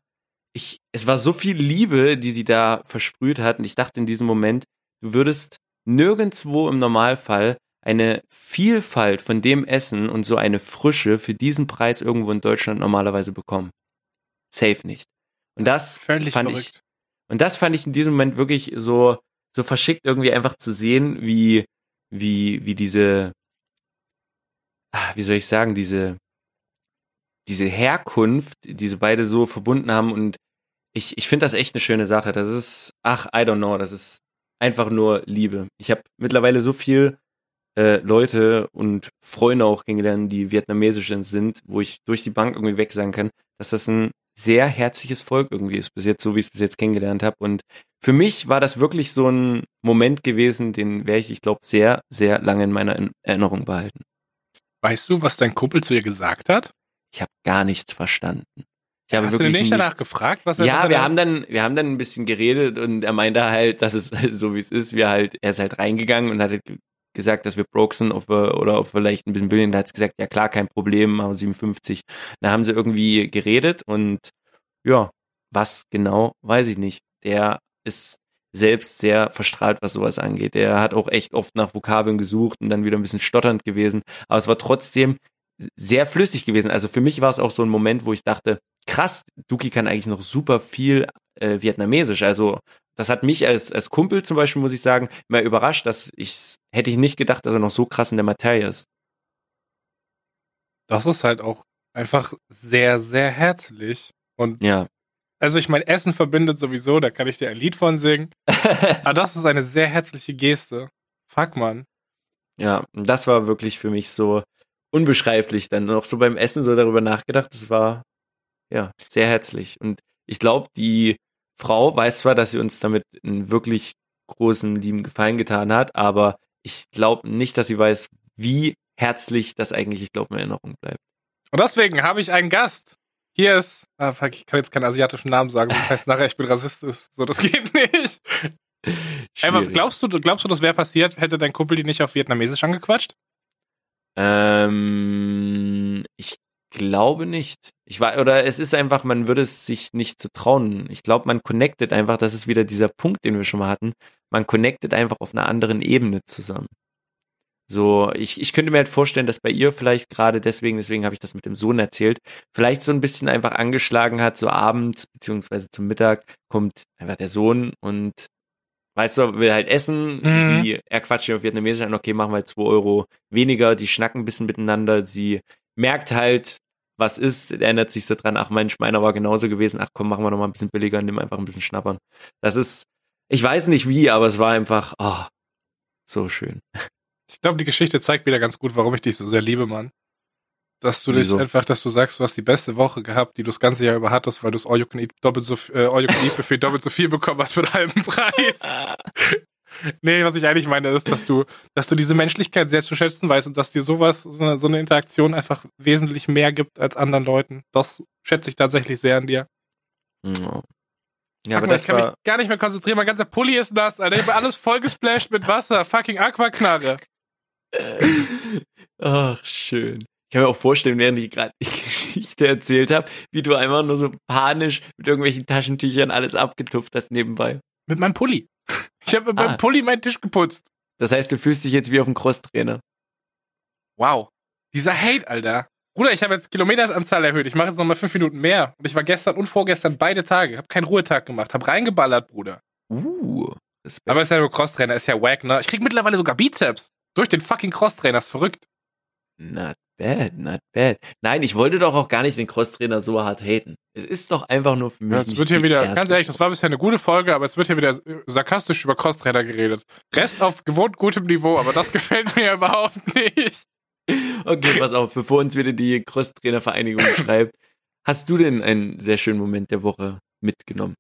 Speaker 3: ich, es war so viel Liebe, die sie da versprüht hat. Und ich dachte in diesem Moment, du würdest nirgendwo im Normalfall eine Vielfalt von dem Essen und so eine Frische für diesen Preis irgendwo in Deutschland normalerweise bekommen. Safe nicht. Und das
Speaker 2: Völlig
Speaker 3: fand
Speaker 2: verrückt.
Speaker 3: ich, und das fand ich in diesem Moment wirklich so, so verschickt irgendwie einfach zu sehen, wie, wie, wie diese, ah, wie soll ich sagen, diese, diese Herkunft, diese beide so verbunden haben und ich, ich finde das echt eine schöne Sache. Das ist, ach, I don't know, das ist einfach nur Liebe. Ich habe mittlerweile so viel äh, Leute und Freunde auch kennengelernt, die vietnamesisch sind, wo ich durch die Bank irgendwie weg sagen kann, dass das ein sehr herzliches Volk irgendwie ist, bis jetzt, so wie ich es bis jetzt kennengelernt habe. Und für mich war das wirklich so ein Moment gewesen, den werde ich, ich glaube, sehr, sehr lange in meiner Erinnerung behalten.
Speaker 2: Weißt du, was dein Kumpel zu dir gesagt hat?
Speaker 3: Ich habe gar nichts verstanden. Ich habe
Speaker 2: Hast du
Speaker 3: wirklich
Speaker 2: den nicht danach gefragt? Was er, was
Speaker 3: Ja,
Speaker 2: er
Speaker 3: wir haben dann, wir haben dann ein bisschen geredet und er meinte halt, dass es so wie es ist, wir halt, er ist halt reingegangen und hat halt gesagt, dass wir broke sind, ob wir, oder ob wir vielleicht ein bisschen billigen. Da hat sie gesagt, ja klar, kein Problem, aber 57. Da haben sie irgendwie geredet und ja, was genau, weiß ich nicht. Der ist selbst sehr verstrahlt, was sowas angeht. Der hat auch echt oft nach Vokabeln gesucht und dann wieder ein bisschen stotternd gewesen. Aber es war trotzdem sehr flüssig gewesen. Also für mich war es auch so ein Moment, wo ich dachte, krass, Duki kann eigentlich noch super viel äh, Vietnamesisch. Also das hat mich als, als Kumpel zum Beispiel, muss ich sagen, immer überrascht, dass ich hätte ich nicht gedacht, dass er noch so krass in der Materie ist.
Speaker 2: Das ist halt auch einfach sehr, sehr herzlich. Und
Speaker 3: Ja.
Speaker 2: also ich meine, Essen verbindet sowieso, da kann ich dir ein Lied von singen. Aber das ist eine sehr herzliche Geste. Fuck, man.
Speaker 3: Ja, und das war wirklich für mich so unbeschreiblich. Dann noch so beim Essen so darüber nachgedacht. Das war ja sehr herzlich. Und ich glaube, die Frau weiß zwar, dass sie uns damit einen wirklich großen lieben Gefallen getan hat, aber ich glaube nicht, dass sie weiß, wie herzlich das eigentlich, ich glaube, in Erinnerung bleibt.
Speaker 2: Und deswegen habe ich einen Gast. Hier ist, ah, fuck, ich kann jetzt keinen asiatischen Namen sagen, das heißt nachher, ich bin rassistisch. So, das geht nicht.
Speaker 3: Schwierig.
Speaker 2: glaubst du, glaubst du, das wäre passiert, hätte dein Kumpel die nicht auf Vietnamesisch angequatscht?
Speaker 3: Ähm, ich glaube nicht. Ich war, oder es ist einfach, man würde es sich nicht zu trauen. Ich glaube, man connectet einfach, das ist wieder dieser Punkt, den wir schon mal hatten. Man connectet einfach auf einer anderen Ebene zusammen. So, ich, ich könnte mir halt vorstellen, dass bei ihr vielleicht gerade deswegen, deswegen habe ich das mit dem Sohn erzählt, vielleicht so ein bisschen einfach angeschlagen hat, so abends, beziehungsweise zum Mittag kommt einfach der Sohn und weißt du, will halt essen,
Speaker 2: Mhm.
Speaker 3: sie, er quatscht ihr auf Vietnamesisch an, okay, machen wir halt zwei Euro weniger, die schnacken ein bisschen miteinander, sie merkt halt, was ist, erinnert sich so dran, ach Mensch, meiner war genauso gewesen, ach komm, machen wir noch mal ein bisschen billiger, nimm einfach ein bisschen schnappern. Das ist, ich weiß nicht wie, aber es war einfach, oh, so schön.
Speaker 2: Ich glaube, die Geschichte zeigt wieder ganz gut, warum ich dich so sehr liebe, Mann. Dass du dich
Speaker 3: Wieso?
Speaker 2: einfach, dass du sagst, du hast die beste Woche gehabt, die du das ganze Jahr über hattest, weil du das All You Can Eat doppelt so, äh, All You Can Eat Buffet doppelt so viel bekommen hast für den halben Preis. Nee, was ich eigentlich meine, ist, dass du, dass du diese Menschlichkeit sehr zu schätzen weißt und dass dir sowas, so eine, so eine Interaktion einfach wesentlich mehr gibt als anderen Leuten. Das schätze ich tatsächlich sehr an dir.
Speaker 3: Ja, ja
Speaker 2: Fuck,
Speaker 3: aber
Speaker 2: Mann,
Speaker 3: das
Speaker 2: ich kann
Speaker 3: war,
Speaker 2: mich gar nicht mehr konzentrieren. Mein ganzer Pulli ist nass, Alter. Ich bin alles vollgesplasht mit Wasser. Fucking Aquaknarre.
Speaker 3: ach, schön. Ich kann mir auch vorstellen, während ich gerade die Geschichte erzählt habe, wie du einfach nur so panisch mit irgendwelchen Taschentüchern alles abgetupft hast nebenbei.
Speaker 2: Mit meinem Pulli. Ich habe
Speaker 3: Ah.
Speaker 2: meinem Pulli meinen Tisch geputzt.
Speaker 3: Das heißt, du fühlst dich jetzt wie auf dem Crosstrainer.
Speaker 2: Wow. Dieser Hate, Alter. Bruder, ich habe jetzt Kilometeranzahl erhöht. Ich mache jetzt nochmal fünf Minuten mehr. Und ich war gestern und vorgestern beide Tage. Hab keinen Ruhetag gemacht. Hab reingeballert, Bruder.
Speaker 3: Uh, Respekt.
Speaker 2: Aber ist ja nur Crosstrainer, ist ja wack, ne? Ich krieg mittlerweile sogar Bizeps. Durch den fucking Crosstrainer, ist verrückt.
Speaker 3: Not bad, not bad. Nein, ich wollte doch auch gar nicht den Crosstrainer so hart haten. Es ist doch einfach nur für mich.
Speaker 2: Ja, es wird hier wieder,
Speaker 3: erste
Speaker 2: ganz ehrlich, das war bisher eine gute Folge, aber es wird hier wieder sarkastisch über Crosstrainer geredet. Rest auf gewohnt gutem Niveau, aber das gefällt mir überhaupt nicht.
Speaker 3: Okay, pass auf, bevor uns wieder die Crosstrainer-Vereinigung schreibt, hast du denn einen sehr schönen Moment der Woche mitgenommen?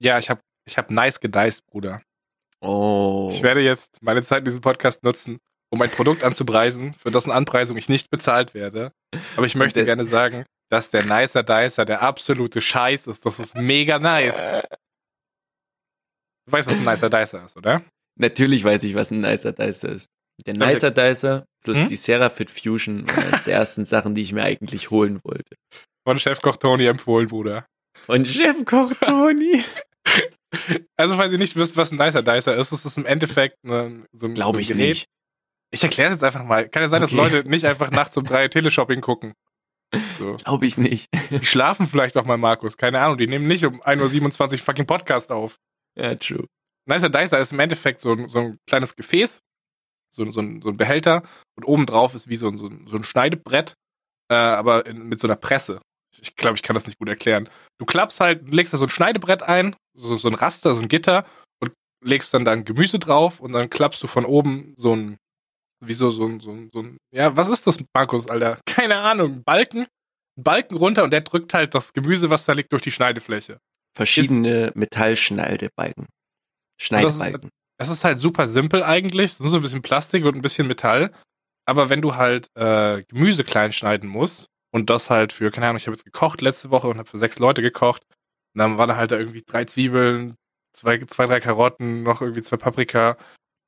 Speaker 2: Ja, ich hab, ich hab nice gediced, Bruder.
Speaker 3: Oh.
Speaker 2: Ich werde jetzt meine Zeit in diesem Podcast nutzen, um ein Produkt anzupreisen, für dessen Anpreisung ich nicht bezahlt werde. Aber ich möchte gerne sagen, dass der Nicer Dicer der absolute Scheiß ist. Das ist mega nice. Du weißt, was ein Nicer Dicer ist, oder?
Speaker 3: Natürlich weiß ich, was ein Nicer Dicer ist. Der Nicer Dicer plus
Speaker 2: Hm?
Speaker 3: die Serafit Fusion war eines der ersten Sachen, die ich mir eigentlich holen wollte.
Speaker 2: Von Chefkoch Tony empfohlen, Bruder.
Speaker 3: Von Chefkoch Tony.
Speaker 2: Also, falls ihr nicht wisst, was ein Nicer Dicer ist, ist es im Endeffekt eine, so ein,
Speaker 3: Glaube
Speaker 2: so ein
Speaker 3: ich
Speaker 2: Gerät.
Speaker 3: nicht.
Speaker 2: Ich erkläre es jetzt einfach mal. Kann ja sein, dass
Speaker 3: Okay.
Speaker 2: Leute nicht einfach nachts um drei Teleshopping gucken. So.
Speaker 3: Glaube ich nicht.
Speaker 2: Die schlafen vielleicht auch mal, Markus. Keine Ahnung. Die nehmen nicht um 1.27 Uhr fucking Podcast auf.
Speaker 3: Ja, true.
Speaker 2: Nicer Dicer ist im Endeffekt so ein, so ein kleines Gefäß, so, ein- so, ein, so ein Behälter und obendrauf ist wie so ein, so ein, so ein Schneidebrett, äh, aber in, mit so einer Presse. Ich glaube, ich kann das nicht gut erklären. Du klappst halt, legst da so ein Schneidebrett ein, so, so ein Raster, so ein Gitter und legst dann dann Gemüse drauf und dann klappst du von oben so ein, wie so, so ein, so ein, so ein ja, was ist das, Markus, Alter? Keine Ahnung, Balken, Balken runter und der drückt halt das Gemüse, was da liegt, durch die Schneidefläche.
Speaker 3: Verschiedene Metallschneidebalken. Schneidbalken.
Speaker 2: Es ist halt super simpel eigentlich. Es ist so ein bisschen Plastik und ein bisschen Metall. Aber wenn du halt äh, Gemüse klein schneiden musst und das halt für, keine Ahnung, ich habe jetzt gekocht letzte Woche und habe für sechs Leute gekocht. Und dann waren da halt da irgendwie drei Zwiebeln, zwei, zwei, drei Karotten, noch irgendwie zwei Paprika.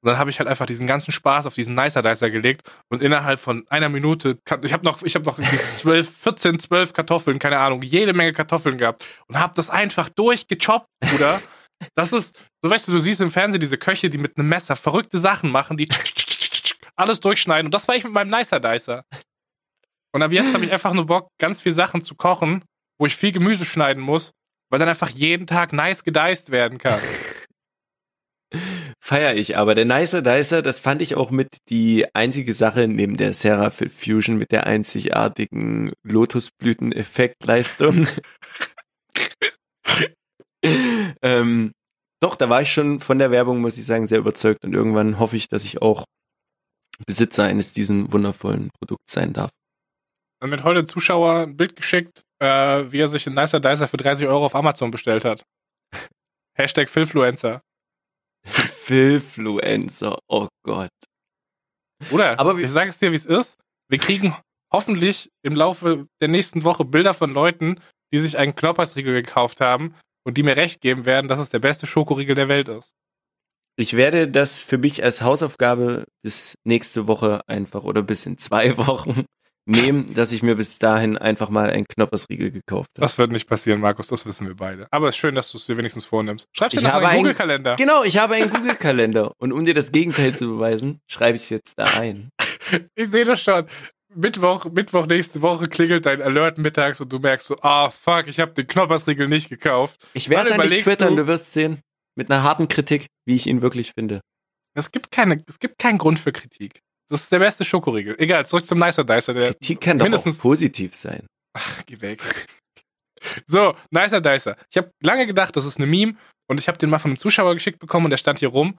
Speaker 2: Und dann habe ich halt einfach diesen ganzen Spaß auf diesen Nicer Dicer gelegt und innerhalb von einer Minute, ich habe noch, ich habe noch irgendwie 12, 14, 12 Kartoffeln, keine Ahnung, jede Menge Kartoffeln gehabt und habe das einfach durchgechoppt, Bruder. Das ist, so weißt du, du siehst im Fernsehen diese Köche, die mit einem Messer verrückte Sachen machen, die alles durchschneiden. Und das war ich mit meinem Nicer Dicer. Und ab jetzt habe ich einfach nur Bock, ganz viel Sachen zu kochen, wo ich viel Gemüse schneiden muss, weil dann einfach jeden Tag nice gedeist werden kann.
Speaker 3: Feier ich, aber der Nicer Dicer, das fand ich auch mit die einzige Sache neben der Seraph Fusion mit der einzigartigen Lotusblüten-Effektleistung. ähm, doch, da war ich schon von der Werbung, muss ich sagen, sehr überzeugt und irgendwann hoffe ich, dass ich auch Besitzer eines diesen wundervollen Produkts sein darf.
Speaker 2: Dann wird heute Zuschauer ein Bild geschickt, äh, wie er sich einen Nicer Dicer für 30 Euro auf Amazon bestellt hat. Hashtag Philfluencer.
Speaker 3: Philfluencer, oh Gott.
Speaker 2: Oder?
Speaker 3: Aber
Speaker 2: ich sage es dir, wie es ist. Wir kriegen hoffentlich im Laufe der nächsten Woche Bilder von Leuten, die sich einen Knoppersriegel gekauft haben und die mir recht geben werden, dass es der beste Schokoriegel der Welt ist.
Speaker 3: Ich werde das für mich als Hausaufgabe bis nächste Woche einfach oder bis in zwei Wochen nehmen, dass ich mir bis dahin einfach mal einen Knoppersriegel gekauft habe.
Speaker 2: Das wird nicht passieren, Markus, das wissen wir beide. Aber es ist schön, dass du es dir wenigstens vornimmst. Schreib's dir
Speaker 3: Ich
Speaker 2: noch
Speaker 3: habe
Speaker 2: in den
Speaker 3: ein-
Speaker 2: Google-Kalender.
Speaker 3: Genau, ich habe einen Google-Kalender und um dir das Gegenteil zu beweisen, schreibe ich es jetzt da ein.
Speaker 2: Ich sehe das schon. Mittwoch, Mittwoch nächste Woche klingelt dein Alert mittags und du merkst so, ah fuck, ich habe den Knoppersriegel nicht gekauft.
Speaker 3: Ich werde es
Speaker 2: Wann
Speaker 3: an dich
Speaker 2: überlegst
Speaker 3: twittern,
Speaker 2: du-
Speaker 3: du wirst sehen. Mit einer harten Kritik, wie ich ihn wirklich finde.
Speaker 2: Es gibt keine, es gibt keinen Grund für Kritik. Das ist der beste Schokoriegel. Egal, zurück zum Nicer Dicer. Der
Speaker 3: Kritik kann doch
Speaker 2: mindestens
Speaker 3: auch positiv sein.
Speaker 2: Geh weg. So, Nicer Dicer. Ich habe lange gedacht, das ist eine Meme und ich habe den mal von einem Zuschauer geschickt bekommen und der stand hier rum.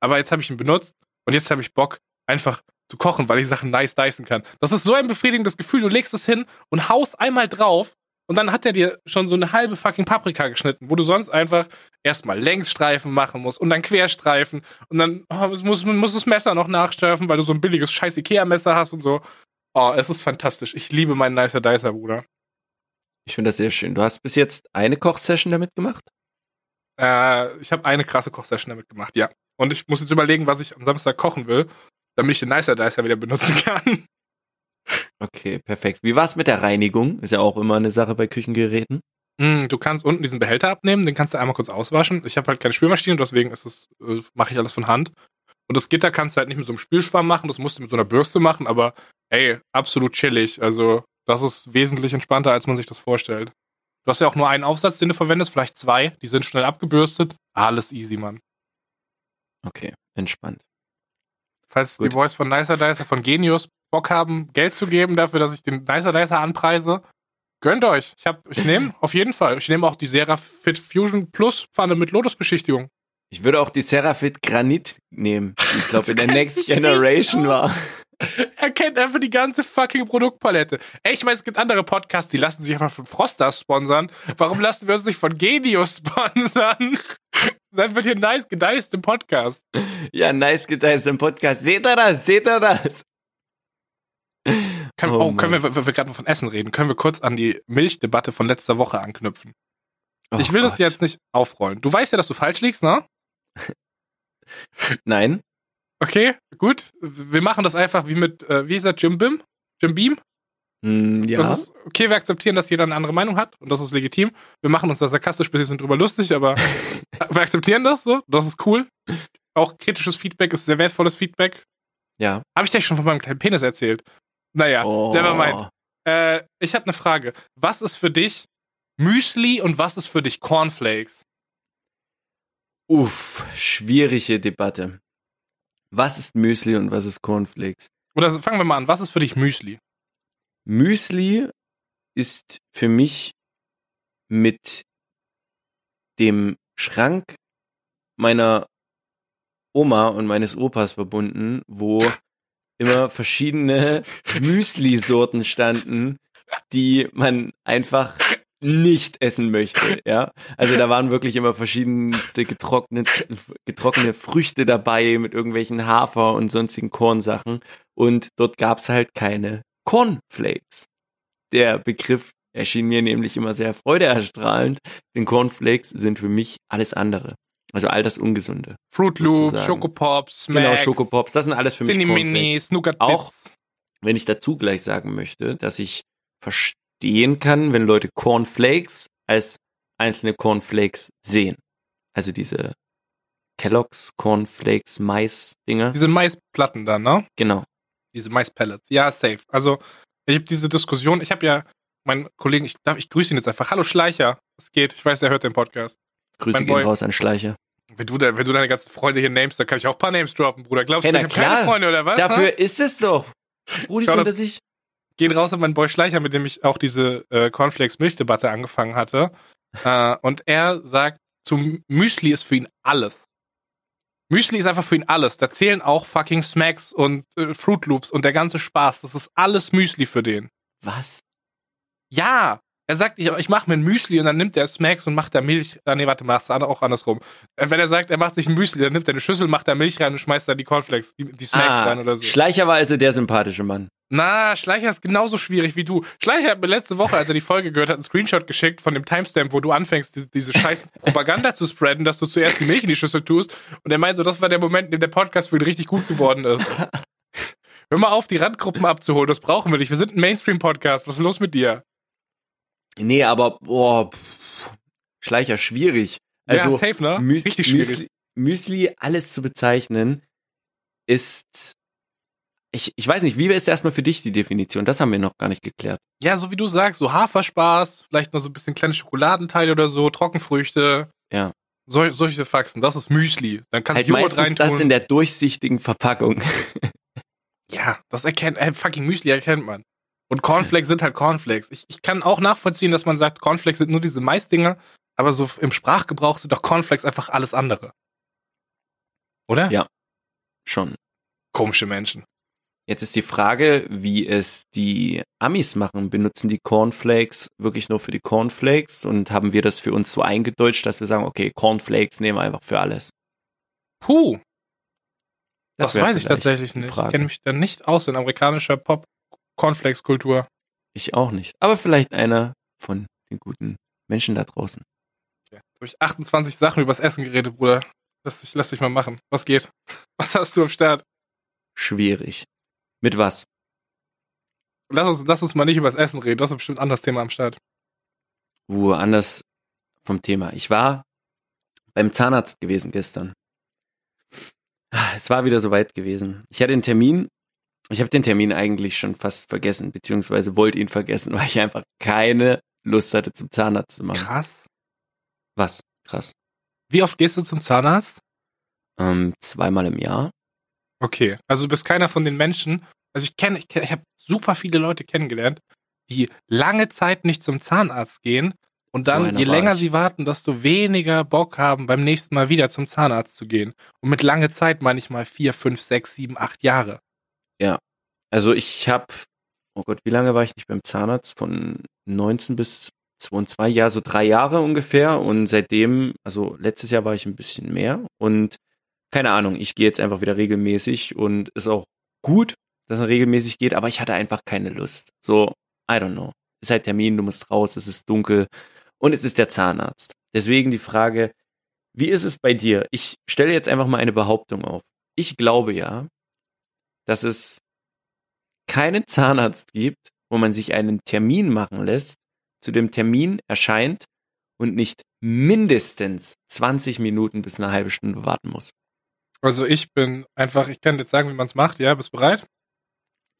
Speaker 2: Aber jetzt habe ich ihn benutzt und jetzt habe ich Bock, einfach zu kochen, weil ich Sachen nice dicen kann. Das ist so ein befriedigendes Gefühl. Du legst es hin und haust einmal drauf und dann hat er dir schon so eine halbe fucking Paprika geschnitten, wo du sonst einfach erstmal Längsstreifen machen musst und dann Querstreifen und dann oh, es muss, muss das Messer noch nachschärfen, weil du so ein billiges scheiß Ikea-Messer hast und so. Oh, es ist fantastisch. Ich liebe meinen Nicer Dicer, Bruder.
Speaker 3: Ich finde das sehr schön. Du hast bis jetzt eine Kochsession damit gemacht?
Speaker 2: Äh, ich habe eine krasse Kochsession damit gemacht, ja. Und ich muss jetzt überlegen, was ich am Samstag kochen will, damit ich den Nicer Dicer wieder benutzen kann.
Speaker 3: Okay, perfekt. Wie war's mit der Reinigung? Ist ja auch immer eine Sache bei Küchengeräten.
Speaker 2: Mm, du kannst unten diesen Behälter abnehmen, den kannst du einmal kurz auswaschen. Ich habe halt keine Spülmaschine, deswegen ist es, äh, mache ich alles von Hand. Und das Gitter kannst du halt nicht mit so einem Spülschwamm machen, das musst du mit so einer Bürste machen, aber ey, absolut chillig. Also, das ist wesentlich entspannter, als man sich das vorstellt. Du hast ja auch nur einen Aufsatz, den du verwendest, vielleicht zwei, die sind schnell abgebürstet. Alles easy, Mann.
Speaker 3: Okay, entspannt.
Speaker 2: Falls
Speaker 3: Gut.
Speaker 2: die Boys von Nicer Dicer von Genius Bock haben, Geld zu geben dafür, dass ich den Nicer Dicer anpreise, gönnt euch. Ich, hab, ich nehme auf jeden Fall. Ich nehme auch die Serafit Fusion Plus Pfanne mit Lotusbeschichtigung.
Speaker 3: Ich würde auch die Serafit Granit nehmen, die ich glaube in der Next Generation war.
Speaker 2: Er kennt einfach die ganze fucking Produktpalette. Ey, ich weiß, es gibt andere Podcasts, die lassen sich einfach von Froster sponsern. Warum lassen wir uns nicht von Genius sponsern? Dann wird hier nice gediced im Podcast.
Speaker 3: Ja, nice geteilt im Podcast. Seht ihr das? Seht ihr das?
Speaker 2: Können,
Speaker 3: Oh
Speaker 2: oh, können wir, wenn wir gerade von Essen reden, können wir kurz an die Milchdebatte von letzter Woche anknüpfen. ich
Speaker 3: Oh
Speaker 2: will das
Speaker 3: Gott.
Speaker 2: jetzt nicht aufrollen. Du weißt ja, dass du falsch liegst, ne?
Speaker 3: Nein.
Speaker 2: Okay, gut. Wir machen das einfach wie mit, äh, wie ist das, Jim Bim? Jim Beam?
Speaker 3: Hm, ja.
Speaker 2: Das ist okay, wir akzeptieren, dass jeder eine andere Meinung hat und das ist legitim. Wir machen uns da sarkastisch, wir sind drüber lustig, aber wir akzeptieren das so. Das ist cool. Auch kritisches Feedback ist sehr wertvolles Feedback.
Speaker 3: ja.
Speaker 2: Habe ich dir schon von meinem kleinen Penis erzählt? Naja,
Speaker 3: Oh.
Speaker 2: never mind. Äh, ich habe eine Frage. Was ist für dich Müsli und was ist für dich Cornflakes?
Speaker 3: Uff, schwierige Debatte. Was ist Müsli und was ist Cornflakes?
Speaker 2: Oder fangen wir mal an. Was ist für dich Müsli?
Speaker 3: Müsli ist für mich mit dem Schrank meiner Oma und meines Opas verbunden, wo immer verschiedene Müsli-Sorten standen, die man einfach nicht essen möchte, ja. Also da waren wirklich immer verschiedenste getrocknet, getrocknete Früchte dabei mit irgendwelchen Hafer und sonstigen Kornsachen und dort gab's halt keine Cornflakes. Der Begriff erschien mir nämlich immer sehr freudeerstrahlend, denn Cornflakes sind für mich alles andere. Also all das Ungesunde.
Speaker 2: Fruit Loops. Schokopops, Smacks,
Speaker 3: Genau, Schokopops, das sind alles für mich Cornflakes.
Speaker 2: Nougat
Speaker 3: Auch-. Wenn ich dazu gleich sagen möchte, dass ich verstehen kann, wenn Leute Cornflakes als einzelne Cornflakes sehen. Also diese Kellogg's Cornflakes Mais-Dinger.
Speaker 2: Diese Maisplatten da, ne?
Speaker 3: Genau.
Speaker 2: Diese Maispellets. Ja, safe. Also, ich habe diese Diskussion, ich habe ja meinen Kollegen, ich darf, ich grüße ihn jetzt einfach. Hallo Schleicher. Es geht. Ich weiß, er hört den Podcast.
Speaker 3: Grüße
Speaker 2: Mein
Speaker 3: gehen
Speaker 2: Boy.
Speaker 3: raus an Schleicher.
Speaker 2: Wenn du, da, wenn du deine ganzen Freunde hier namest, dann kann ich auch ein paar Names droppen, Bruder. Glaubst
Speaker 3: Hey,
Speaker 2: du, ich habe keine. Freunde oder was?
Speaker 3: Dafür ist es doch.
Speaker 2: Schau,
Speaker 3: unter sich.
Speaker 2: Gehen raus an meinen Boy Schleicher, mit dem ich auch diese äh, Cornflakes-Milchdebatte angefangen hatte. äh, und er sagt, zum Müsli ist für ihn alles. Müsli ist einfach für ihn alles. Da zählen auch fucking Smacks und äh, Fruit Loops und der ganze Spaß. Das ist alles Müsli für den.
Speaker 3: Was?
Speaker 2: Ja! Er sagt, ich, ich mache mir ein Müsli und dann nimmt er Smacks und macht da Milch. Ah, nee, warte, macht's auch andersrum. Äh, Wenn er sagt, er macht sich ein Müsli, dann nimmt er eine Schüssel, macht da Milch rein und schmeißt da die Cornflakes, die, die Smacks
Speaker 3: Ah,
Speaker 2: rein oder so.
Speaker 3: Schleicher war also der sympathische Mann.
Speaker 2: Na, Schleicher ist genauso schwierig wie du. Schleicher hat mir letzte Woche, als er die Folge gehört hat, einen Screenshot geschickt von dem Timestamp, wo du anfängst, diese, diese scheiß Propaganda zu spreaden, dass du zuerst die Milch in die Schüssel tust. Und er meint so, das war der Moment, in dem der Podcast für ihn richtig gut geworden ist. Hör mal auf, die Randgruppen abzuholen, das brauchen wir nicht. Wir sind ein Mainstream-Podcast. Was ist los mit dir?
Speaker 3: Nee, aber boah, pff, Schleicher schwierig. Also
Speaker 2: ja, safe, ne?
Speaker 3: Mü-
Speaker 2: richtig schwierig.
Speaker 3: Müsli, Müsli alles zu bezeichnen ist ich, ich weiß nicht, wie ist erstmal für dich die Definition? Das haben wir noch gar nicht geklärt.
Speaker 2: Ja, so wie du sagst, so Haferspaß, vielleicht noch so ein bisschen kleine Schokoladenteile oder so, Trockenfrüchte.
Speaker 3: Ja.
Speaker 2: Sol solche Faxen, das ist Müsli. Dann kannst
Speaker 3: Halt
Speaker 2: du Joghurt
Speaker 3: meistens
Speaker 2: reintun.
Speaker 3: das in der durchsichtigen Verpackung.
Speaker 2: Ja, das erkennt, äh, fucking Müsli erkennt man. Und Cornflakes sind halt Cornflakes. Ich, ich kann auch nachvollziehen, dass man sagt, Cornflakes sind nur diese Maisdinger, aber so im Sprachgebrauch sind doch Cornflakes einfach alles andere. Oder?
Speaker 3: Ja. Schon.
Speaker 2: Komische Menschen.
Speaker 3: Jetzt ist die Frage, wie es die Amis machen. Benutzen die Cornflakes wirklich nur für die Cornflakes und haben wir das für uns so eingedeutscht, dass wir sagen, okay, Cornflakes nehmen wir einfach für alles?
Speaker 2: Puh, das,
Speaker 3: wär
Speaker 2: weiß ich tatsächlich nicht. Ich kenne mich da nicht aus in amerikanischer Pop-Cornflakes-Kultur.
Speaker 3: Ich auch nicht. Aber vielleicht einer von den guten Menschen da draußen.
Speaker 2: Jetzt habe ich 28 Sachen übers Essen geredet, Bruder. Lass dich, lass dich mal machen. Was geht? Was hast du am Start?
Speaker 3: Schwierig. Mit was?
Speaker 2: Lass uns, lass uns mal nicht übers Essen reden. Du hast bestimmt ein anderes Thema am Start.
Speaker 3: Uh, anders vom Thema. Ich war beim Zahnarzt gewesen gestern. Es war wieder soweit gewesen. Ich hatte den Termin. Ich habe den Termin eigentlich schon fast vergessen, beziehungsweise wollte ihn vergessen, weil ich einfach keine Lust hatte, zum Zahnarzt zu machen.
Speaker 2: Krass.
Speaker 3: Was? Krass.
Speaker 2: Wie oft gehst du zum Zahnarzt?
Speaker 3: Ähm, zweimal im Jahr.
Speaker 2: Okay, also du bist keiner von den Menschen. Also ich kenne, ich, kenn, ich habe super viele Leute kennengelernt, die lange Zeit nicht zum Zahnarzt gehen und
Speaker 3: So
Speaker 2: dann,
Speaker 3: einer
Speaker 2: je länger
Speaker 3: ich.
Speaker 2: sie warten, desto weniger Bock haben, beim nächsten Mal wieder zum Zahnarzt zu gehen. Und mit lange Zeit meine ich mal vier, fünf, sechs, sieben, acht Jahre.
Speaker 3: Also ich habe, oh Gott, wie lange war ich nicht beim Zahnarzt? Von 19 bis 22, ja, so drei Jahre ungefähr. Und seitdem, also letztes Jahr war ich ein bisschen mehr. Und keine Ahnung, ich gehe jetzt einfach wieder regelmäßig und ist auch gut, dass er regelmäßig geht, aber ich hatte einfach keine Lust. So, I don't know. Ist halt Termin, du musst raus, es ist dunkel und es ist der Zahnarzt. Deswegen die Frage, wie ist es bei dir? Ich stelle jetzt einfach mal eine Behauptung auf. Ich glaube ja, dass es keinen Zahnarzt gibt, wo man sich einen Termin machen lässt, zu dem Termin erscheint und nicht mindestens 20 Minuten bis eine halbe Stunde warten muss.
Speaker 2: Also ich bin einfach, ich kann jetzt sagen, wie man es macht. Ja, bist bereit?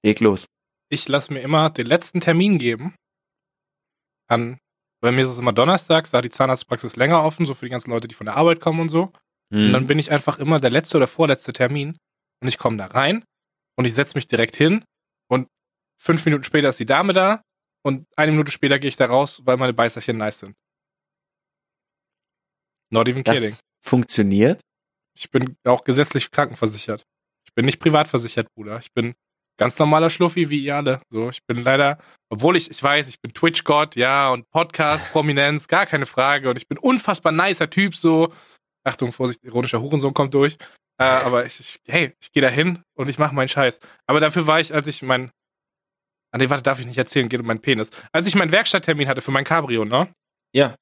Speaker 3: Leg los.
Speaker 2: Ich lasse mir immer den letzten Termin geben. An, bei mir ist es immer donnerstags, da die Zahnarztpraxis länger offen, so für die ganzen Leute, die von der Arbeit kommen und so. Und
Speaker 3: Hm.
Speaker 2: dann bin ich einfach immer der letzte oder vorletzte Termin und ich komme da rein und ich setze mich direkt hin und fünf Minuten später ist die Dame da und eine Minute später gehe ich da raus, weil meine Beißerchen nice sind. Not even kidding.
Speaker 3: das funktioniert.
Speaker 2: Ich bin auch gesetzlich krankenversichert. Ich bin nicht privat versichert, Bruder. Ich bin ganz normaler Schluffi wie ihr alle. So, ich bin leider, obwohl ich, ich weiß, ich bin Twitch-Gott, ja, und Podcast-Prominenz, gar keine Frage. Und ich bin unfassbar nicer Typ, so. Achtung, Vorsicht, ironischer Hurensohn kommt durch. Äh, aber ich, ich, hey, ich gehe da hin und ich mache meinen Scheiß. Aber dafür war ich, als ich mein, ah nee, warte, darf ich nicht erzählen, geht um meinen Penis. Als ich meinen Werkstatttermin hatte für mein Cabrio, ne?
Speaker 3: Ja.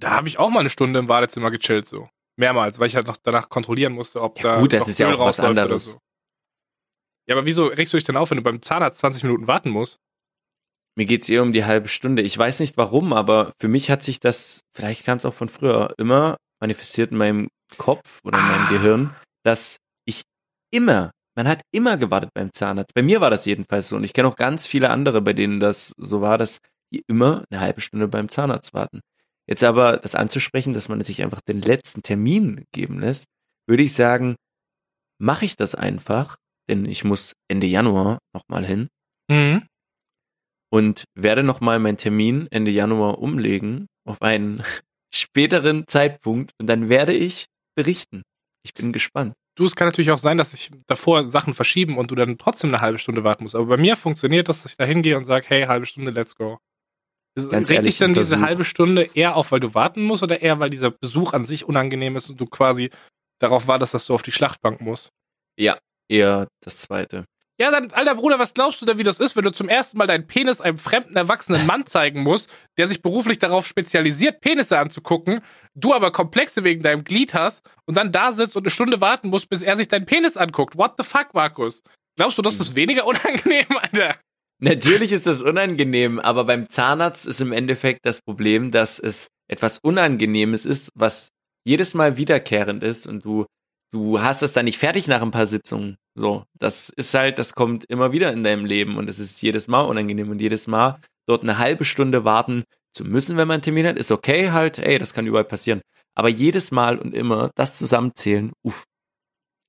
Speaker 2: Da habe ich auch mal eine Stunde im Badezimmer gechillt, so. Mehrmals, weil ich halt noch danach kontrollieren musste, ob
Speaker 3: Ja,
Speaker 2: da
Speaker 3: gut, das ist ja
Speaker 2: Öl
Speaker 3: auch was anderes.
Speaker 2: So. Ja, aber wieso regst du dich denn auf, wenn du beim Zahnarzt 20 Minuten warten musst?
Speaker 3: Mir geht's eher um die halbe Stunde. Ich weiß nicht warum, aber für mich hat sich das, vielleicht kam es auch von früher, immer manifestiert in meinem Kopf oder in meinem
Speaker 2: Ah.
Speaker 3: Gehirn, dass ich immer, man hat immer gewartet beim Zahnarzt. Bei mir war das jedenfalls so. Und ich kenne auch ganz viele andere, bei denen das so war, dass die immer eine halbe Stunde beim Zahnarzt warten. Jetzt aber das anzusprechen, dass man sich einfach den letzten Termin geben lässt, würde ich sagen, mache ich das einfach, denn ich muss Ende Januar nochmal hin
Speaker 2: Mhm.
Speaker 3: und werde nochmal meinen Termin Ende Januar umlegen auf einen späteren Zeitpunkt und dann werde ich berichten. Ich bin gespannt.
Speaker 2: Du, es kann natürlich auch sein, dass sich davor Sachen verschieben und du dann trotzdem eine halbe Stunde warten musst. Aber bei mir funktioniert das, dass ich da hingehe und sage, hey, halbe Stunde, let's go.
Speaker 3: Ganz ehrlich,
Speaker 2: dich dann diese halbe Stunde eher auf, weil du warten musst oder eher, weil dieser Besuch an sich unangenehm ist und du quasi darauf wartest, dass du auf die Schlachtbank musst?
Speaker 3: Ja, eher das zweite.
Speaker 2: Ja, dann, alter Bruder, was glaubst du denn, wie das ist, wenn du zum ersten Mal deinen Penis einem fremden, erwachsenen Mann zeigen musst, der sich beruflich darauf spezialisiert, Penisse anzugucken, du aber Komplexe wegen deinem Glied hast und dann da sitzt und eine Stunde warten musst, bis er sich deinen Penis anguckt? What the fuck, Markus? Glaubst du, das ist weniger unangenehm, Alter?
Speaker 3: Natürlich ist das unangenehm, aber beim Zahnarzt ist im Endeffekt das Problem, dass es etwas Unangenehmes ist, was jedes Mal wiederkehrend ist und du, du hast es dann nicht fertig nach ein paar Sitzungen. So, das ist halt, das kommt immer wieder in deinem Leben und es ist jedes Mal unangenehm und jedes Mal dort eine halbe Stunde warten zu müssen, wenn man einen Termin hat, ist okay halt, ey, das kann überall passieren. Aber jedes Mal und immer das zusammenzählen, uff.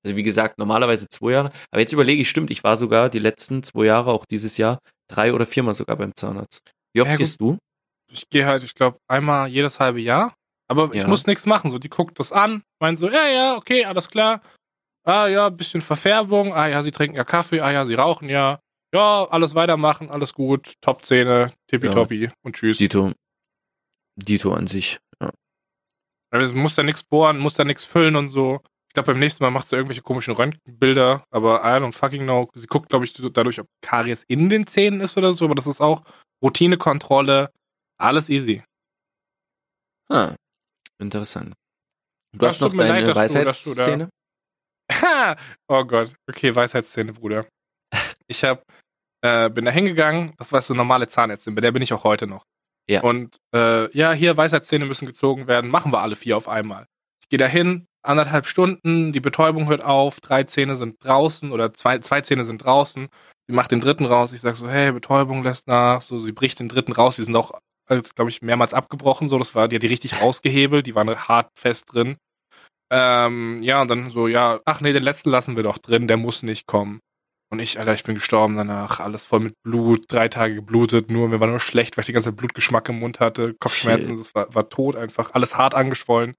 Speaker 3: Also wie gesagt, normalerweise zwei Jahre. Aber jetzt überlege ich, stimmt, ich war sogar die letzten zwei Jahre, auch dieses Jahr, drei oder viermal sogar beim Zahnarzt. Wie oft
Speaker 2: Ja,
Speaker 3: gehst du?
Speaker 2: Ich gehe halt, ich glaube, einmal jedes halbe Jahr. Aber ich
Speaker 3: Ja.
Speaker 2: muss nichts machen. So, die guckt das an, meint so, ja, ja, okay, alles klar. Ah ja, bisschen Verfärbung. Ah ja, sie trinken ja Kaffee. Ah ja, sie rauchen ja. Ja, alles weitermachen, alles gut. Top-Zähne, tippitoppi und tschüss.
Speaker 3: Dito. Dito an sich. Ja.
Speaker 2: Also, muss da nichts bohren, muss da nichts füllen und so. Ich glaube, beim nächsten Mal macht sie irgendwelche komischen Röntgenbilder, aber I don't fucking know. Sie guckt, glaube ich, dadurch, ob Karies in den Zähnen ist oder so, aber das ist auch Routinekontrolle. Alles easy.
Speaker 3: Ah, interessant. Du
Speaker 2: Das
Speaker 3: hast noch deine Weisheitsszene?
Speaker 2: Ha! oh Gott. Okay, Weisheitszähne, Bruder. Ich hab, äh, bin da hingegangen, das war so eine normale Zahnärztin, bei der bin ich auch heute noch.
Speaker 3: Ja.
Speaker 2: Und äh, ja, hier Weisheitszähne müssen gezogen werden, machen wir alle vier auf einmal. Ich gehe dahin, anderthalb Stunden, die Betäubung hört auf, drei Zähne sind draußen oder zwei, zwei Zähne sind draußen. Sie macht den dritten raus. Ich sag so, hey, Betäubung lässt nach. So, sie bricht den dritten raus. Die sind auch, glaube ich, mehrmals abgebrochen. So, das war, die hat die richtig rausgehebelt. Die waren hart fest drin. Ähm, ja, und dann so, ja, ach nee, den letzten lassen wir doch drin. Der muss nicht kommen. Und ich, Alter, ich bin gestorben danach. Alles voll mit Blut, drei Tage geblutet. Nur, mir war nur schlecht, weil ich die ganze Blutgeschmack im Mund hatte. Kopfschmerzen, es war, war tot einfach. Alles hart angeschwollen.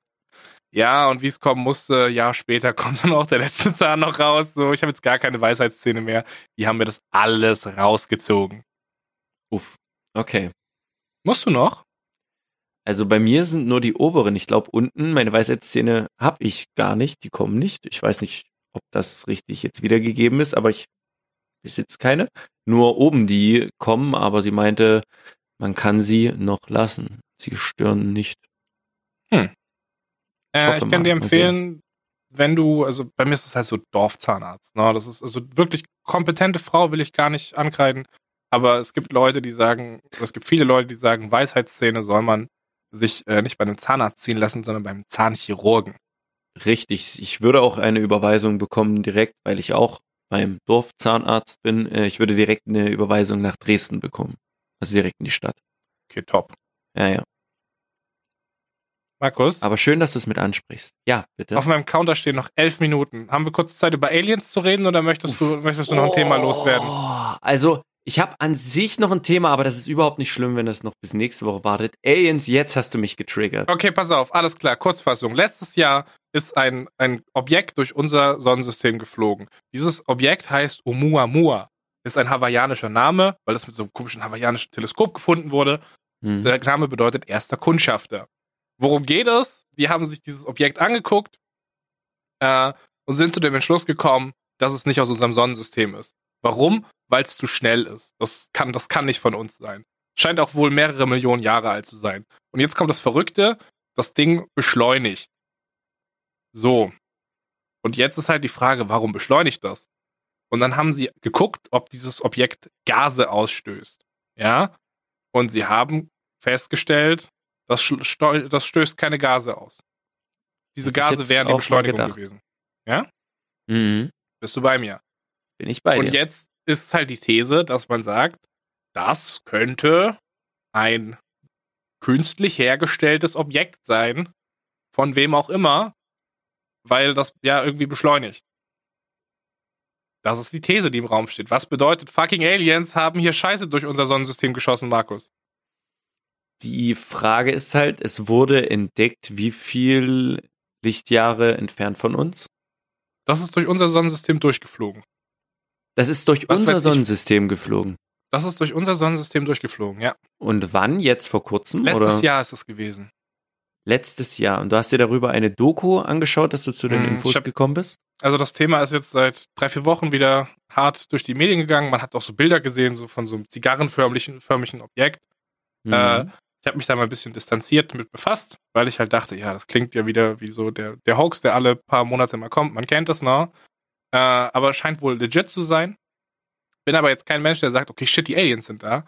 Speaker 2: Ja, und wie es kommen musste, Jahr später kommt dann auch der letzte Zahn noch raus. So, ich habe jetzt gar keine Weisheitszähne mehr. Die haben mir das alles rausgezogen.
Speaker 3: Uff, okay.
Speaker 2: Musst du noch?
Speaker 3: Also bei mir sind nur die oberen. Ich glaube, unten, meine Weisheitszähne habe ich gar nicht. Die kommen nicht. Ich weiß nicht, ob das richtig jetzt wiedergegeben ist, aber ich besitze keine. Nur oben die kommen, aber sie meinte, man kann sie noch lassen. Sie stören nicht.
Speaker 2: Hm. Äh, ich kann dir empfehlen, wenn du, also bei mir ist es halt so Dorfzahnarzt. Ne? Das ist also wirklich kompetente Frau, will ich gar nicht ankreiden. Aber es gibt Leute, die sagen, es gibt viele Leute, die sagen, Weisheitszähne soll man sich äh, nicht bei einem Zahnarzt ziehen lassen, sondern beim Zahnchirurgen.
Speaker 3: Richtig, ich würde auch eine Überweisung bekommen direkt, weil ich auch beim Dorfzahnarzt bin. Äh, ich würde direkt eine Überweisung nach Dresden bekommen. Also direkt in die Stadt.
Speaker 2: Okay, top.
Speaker 3: Ja, ja.
Speaker 2: Markus?
Speaker 3: Aber schön, dass du es mit ansprichst. Ja, bitte.
Speaker 2: Auf meinem Counter stehen noch elf Minuten. Haben wir kurz Zeit, über Aliens zu reden oder möchtest du, möchtest du noch ein Thema loswerden?
Speaker 3: Also, ich habe an sich noch ein Thema, aber das ist überhaupt nicht schlimm, wenn das noch bis nächste Woche wartet. Aliens, jetzt hast du mich getriggert.
Speaker 2: Okay, pass auf, alles klar, Kurzfassung. Letztes Jahr ist ein, ein Objekt durch unser Sonnensystem geflogen. Dieses Objekt heißt Oumuamua. Ist ein hawaiianischer Name, weil das mit so einem komischen hawaiianischen Teleskop gefunden wurde.
Speaker 3: Hm.
Speaker 2: Der Name bedeutet erster Kundschafter. Worum geht es? Die haben sich dieses Objekt angeguckt äh, und sind zu dem Entschluss gekommen, dass es nicht aus unserem Sonnensystem ist. Warum? Weil es zu schnell ist. Das kann, das kann nicht von uns sein. Scheint auch wohl mehrere Millionen Jahre alt zu sein. Und jetzt kommt das Verrückte, das Ding beschleunigt. So. Und jetzt ist halt die Frage, warum beschleunigt das? Und dann haben sie geguckt, ob dieses Objekt Gase ausstößt. Ja? Und sie haben festgestellt, das, das stößt keine Gase aus. Diese Gase wären die Beschleunigung gewesen. Ja?
Speaker 3: Mhm.
Speaker 2: Bist du bei mir?
Speaker 3: Bin ich bei
Speaker 2: Und
Speaker 3: dir.
Speaker 2: jetzt ist halt die These, dass man sagt, das könnte ein künstlich hergestelltes Objekt sein, von wem auch immer, weil das ja irgendwie beschleunigt. Das ist die These, die im Raum steht. Was bedeutet, fucking Aliens haben hier Scheiße durch unser Sonnensystem geschossen, Markus?
Speaker 3: Die Frage ist halt, es wurde entdeckt, wie viel Lichtjahre entfernt von uns?
Speaker 2: Das ist durch unser Sonnensystem durchgeflogen.
Speaker 3: Das ist durch
Speaker 2: Was
Speaker 3: unser
Speaker 2: weiß ich-
Speaker 3: Sonnensystem geflogen.
Speaker 2: Das ist durch unser Sonnensystem durchgeflogen, ja.
Speaker 3: Und wann? Jetzt vor kurzem?
Speaker 2: Letztes
Speaker 3: oder?
Speaker 2: Jahr ist es gewesen.
Speaker 3: Letztes Jahr. Und du hast dir darüber eine Doku angeschaut, dass du zu den
Speaker 2: Hm,
Speaker 3: Infos
Speaker 2: hab-
Speaker 3: gekommen bist?
Speaker 2: Also das Thema ist jetzt seit drei, vier Wochen wieder hart durch die Medien gegangen. Man hat auch so Bilder gesehen, so von so einem zigarrenförmlichen förmlichen Objekt.
Speaker 3: Mhm.
Speaker 2: Äh, ich habe mich da mal ein bisschen distanziert mit befasst, weil ich halt dachte, ja, das klingt ja wieder wie so der, der Hoax, der alle paar Monate mal kommt. Man kennt das, ne? Äh, aber scheint wohl legit zu sein. Bin aber jetzt kein Mensch, der sagt, okay, shit, die Aliens sind da.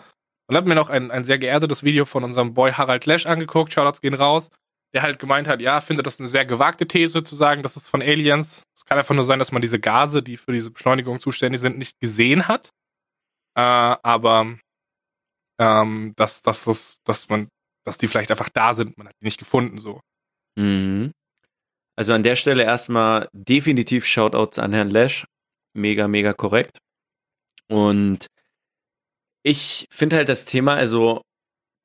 Speaker 2: Und hab mir noch ein, ein sehr geehrtes Video von unserem Boy Harald Lesch angeguckt, Shoutouts gehen raus, der halt gemeint hat, ja, findet das eine sehr gewagte These zu sagen, das ist von Aliens. Es kann einfach nur sein, dass man diese Gase, die für diese Beschleunigung zuständig sind, nicht gesehen hat. Äh, aber ähm, dass, dass, dass, dass man, dass die vielleicht einfach da sind, man hat die nicht gefunden, so.
Speaker 3: Mhm. Also an der Stelle erstmal definitiv Shoutouts an Herrn Lesch. Mega, mega korrekt. Und ich finde halt das Thema, also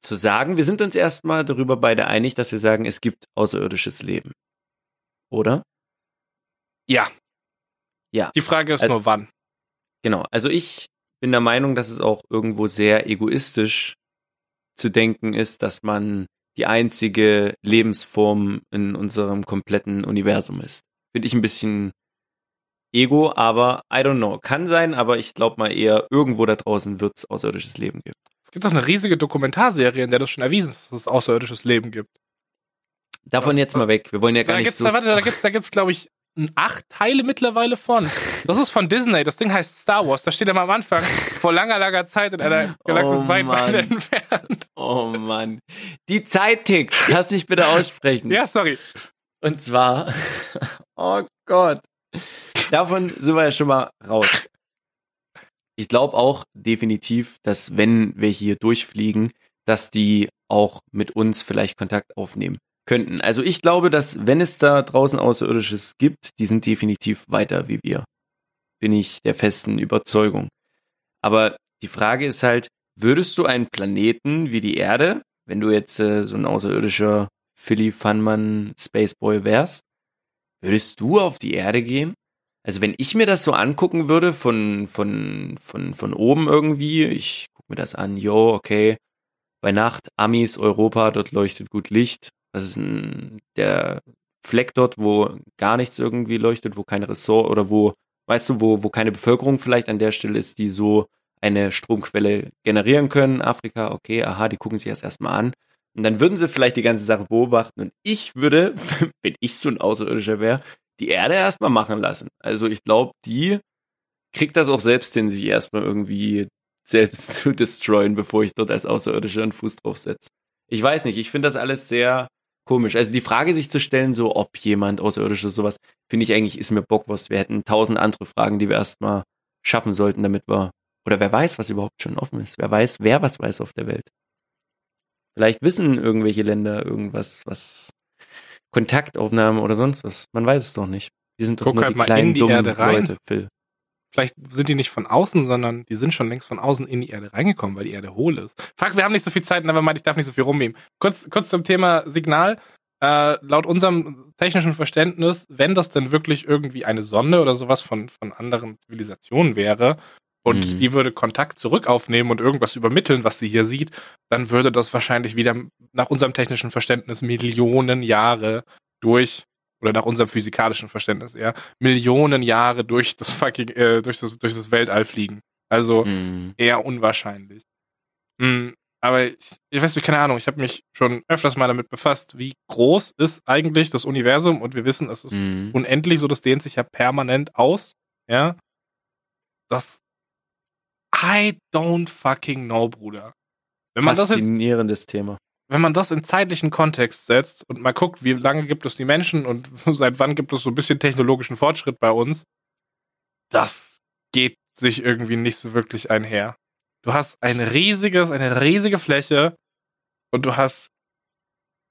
Speaker 3: zu sagen, wir sind uns erstmal darüber beide einig, dass wir sagen, es gibt außerirdisches Leben. Oder?
Speaker 2: Ja.
Speaker 3: Ja.
Speaker 2: Die Frage ist
Speaker 3: Also-
Speaker 2: nur, wann.
Speaker 3: Genau. Also ich bin der Meinung, dass es auch irgendwo sehr egoistisch zu denken ist, dass man die einzige Lebensform in unserem kompletten Universum ist. Finde ich ein bisschen ego, aber I don't know. Kann sein, aber ich glaube mal eher, irgendwo da draußen wird es außerirdisches Leben geben.
Speaker 2: Es gibt doch eine riesige Dokumentarserie, in der das schon erwiesen ist, dass es außerirdisches Leben gibt.
Speaker 3: Davon
Speaker 2: Was-
Speaker 3: jetzt mal weg. Wir wollen ja gar
Speaker 2: Da
Speaker 3: nicht
Speaker 2: gibt's,
Speaker 3: so.
Speaker 2: da, warte, da gibt's, da gibt's, glaube ich, acht Teile mittlerweile von. Das ist von Disney. Das Ding heißt Star Wars. Da steht er mal am Anfang vor langer, langer Zeit in einer Galaxis
Speaker 3: Oh,
Speaker 2: weit, weit entfernt.
Speaker 3: oh Mann. Die Zeit tickt. Lass mich bitte aussprechen.
Speaker 2: Ja, sorry.
Speaker 3: Und zwar, oh Gott, davon sind wir ja schon mal raus. Ich glaube auch definitiv, dass wenn wir hier durchfliegen, dass die auch mit uns vielleicht Kontakt aufnehmen könnten. Also ich glaube, dass wenn es da draußen Außerirdisches gibt, die sind definitiv weiter wie wir. Bin ich der festen Überzeugung. Aber die Frage ist halt, würdest du einen Planeten wie die Erde, wenn du jetzt äh, so ein außerirdischer Philly Funman Spaceboy wärst, würdest du auf die Erde gehen? Also wenn ich mir das so angucken würde von, von, von, von oben irgendwie, ich gucke mir das an, yo, okay, bei Nacht, Amis, Europa, dort leuchtet gut Licht. Das ist ein, der Fleck dort, wo gar nichts irgendwie leuchtet, wo keine Ressort oder wo, weißt du, wo, wo keine Bevölkerung vielleicht an der Stelle ist, die so eine Stromquelle generieren können. Afrika, okay, aha, die gucken sich das erstmal an. Und dann würden sie vielleicht die ganze Sache beobachten. Und ich würde, wenn ich so ein Außerirdischer wäre, die Erde erstmal machen lassen. Also ich glaube, die kriegt das auch selbst hin, sich erstmal irgendwie selbst zu destroyen, bevor ich dort als Außerirdischer einen Fuß drauf setze. Ich weiß nicht, ich finde das alles sehr komisch. Also die Frage sich zu stellen, so ob jemand Außerirdisches sowas, finde ich eigentlich, ist mir Bockwurst. Wir hätten tausend andere Fragen, die wir erstmal schaffen sollten, damit wir, oder wer weiß, was überhaupt schon offen ist. Wer weiß, wer was weiß auf der Welt. Vielleicht wissen irgendwelche Länder irgendwas, was Kontaktaufnahmen oder sonst was. Man weiß es doch nicht. Wir sind doch
Speaker 2: Guck
Speaker 3: nur
Speaker 2: halt
Speaker 3: die kleinen dummen
Speaker 2: Erde rein.
Speaker 3: Leute, Phil.
Speaker 2: Vielleicht sind die nicht von außen, sondern die sind schon längst von außen in die Erde reingekommen, weil die Erde hohl ist. Fuck, wir haben nicht so viel Zeit, aber meint, ich darf nicht so viel rumnehmen. Kurz, kurz zum Thema Signal. Äh, laut unserem technischen Verständnis, wenn das denn wirklich irgendwie eine Sonde oder sowas von, von anderen Zivilisationen wäre und
Speaker 3: Mhm.
Speaker 2: die würde Kontakt zurück aufnehmen und irgendwas übermitteln, was sie hier sieht, dann würde das wahrscheinlich wieder nach unserem technischen Verständnis Millionen Jahre durch oder nach unserem physikalischen Verständnis eher Millionen Jahre durch das fucking äh, durch das durch das Weltall fliegen. Also
Speaker 3: Mhm.
Speaker 2: eher unwahrscheinlich. Hm, aber ich, ich weiß nicht, keine Ahnung, ich habe mich schon öfters mal damit befasst, wie groß ist eigentlich das Universum und wir wissen, es ist
Speaker 3: Mhm.
Speaker 2: unendlich, so das dehnt sich ja permanent aus, ja. Das I don't fucking know, Bruder. Wenn man das jetzt
Speaker 3: Faszinierendes Thema.
Speaker 2: Wenn man das in zeitlichen Kontext setzt und mal guckt, wie lange gibt es die Menschen und seit wann gibt es so ein bisschen technologischen Fortschritt bei uns, das geht sich irgendwie nicht so wirklich einher. Du hast ein riesiges, eine riesige Fläche und du hast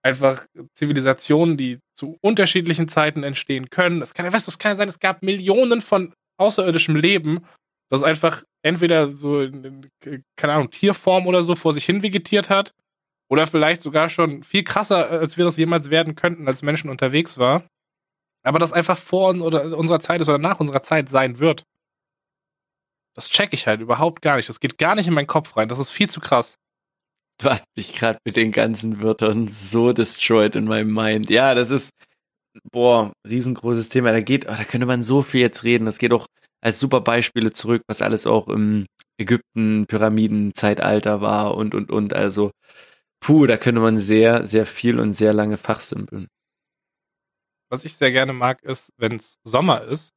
Speaker 2: einfach Zivilisationen, die zu unterschiedlichen Zeiten entstehen können. Es kann, weißt du, es kann sein, es gab Millionen von außerirdischem Leben, das einfach entweder so in, in keine Ahnung, Tierform oder so vor sich hin vegetiert hat oder vielleicht sogar schon viel krasser, als wir das jemals werden könnten, als Menschen unterwegs war. Aber das einfach vor oder unserer Zeit ist oder nach unserer Zeit sein wird. Das check ich halt überhaupt gar nicht. Das geht gar nicht in meinen Kopf rein. Das ist viel zu krass.
Speaker 3: Du hast mich gerade mit den ganzen Wörtern so destroyed in meinem Mind. Ja, das ist, boah, riesengroßes Thema. Da geht, oh, da könnte man so viel jetzt reden. Das geht auch als super Beispiele zurück, was alles auch im Ägypten, Pyramiden-Zeitalter war und, und, und. Also, puh, da könnte man sehr, sehr viel und sehr lange fachsimpeln.
Speaker 2: Was ich sehr gerne mag, ist, wenn es Sommer ist,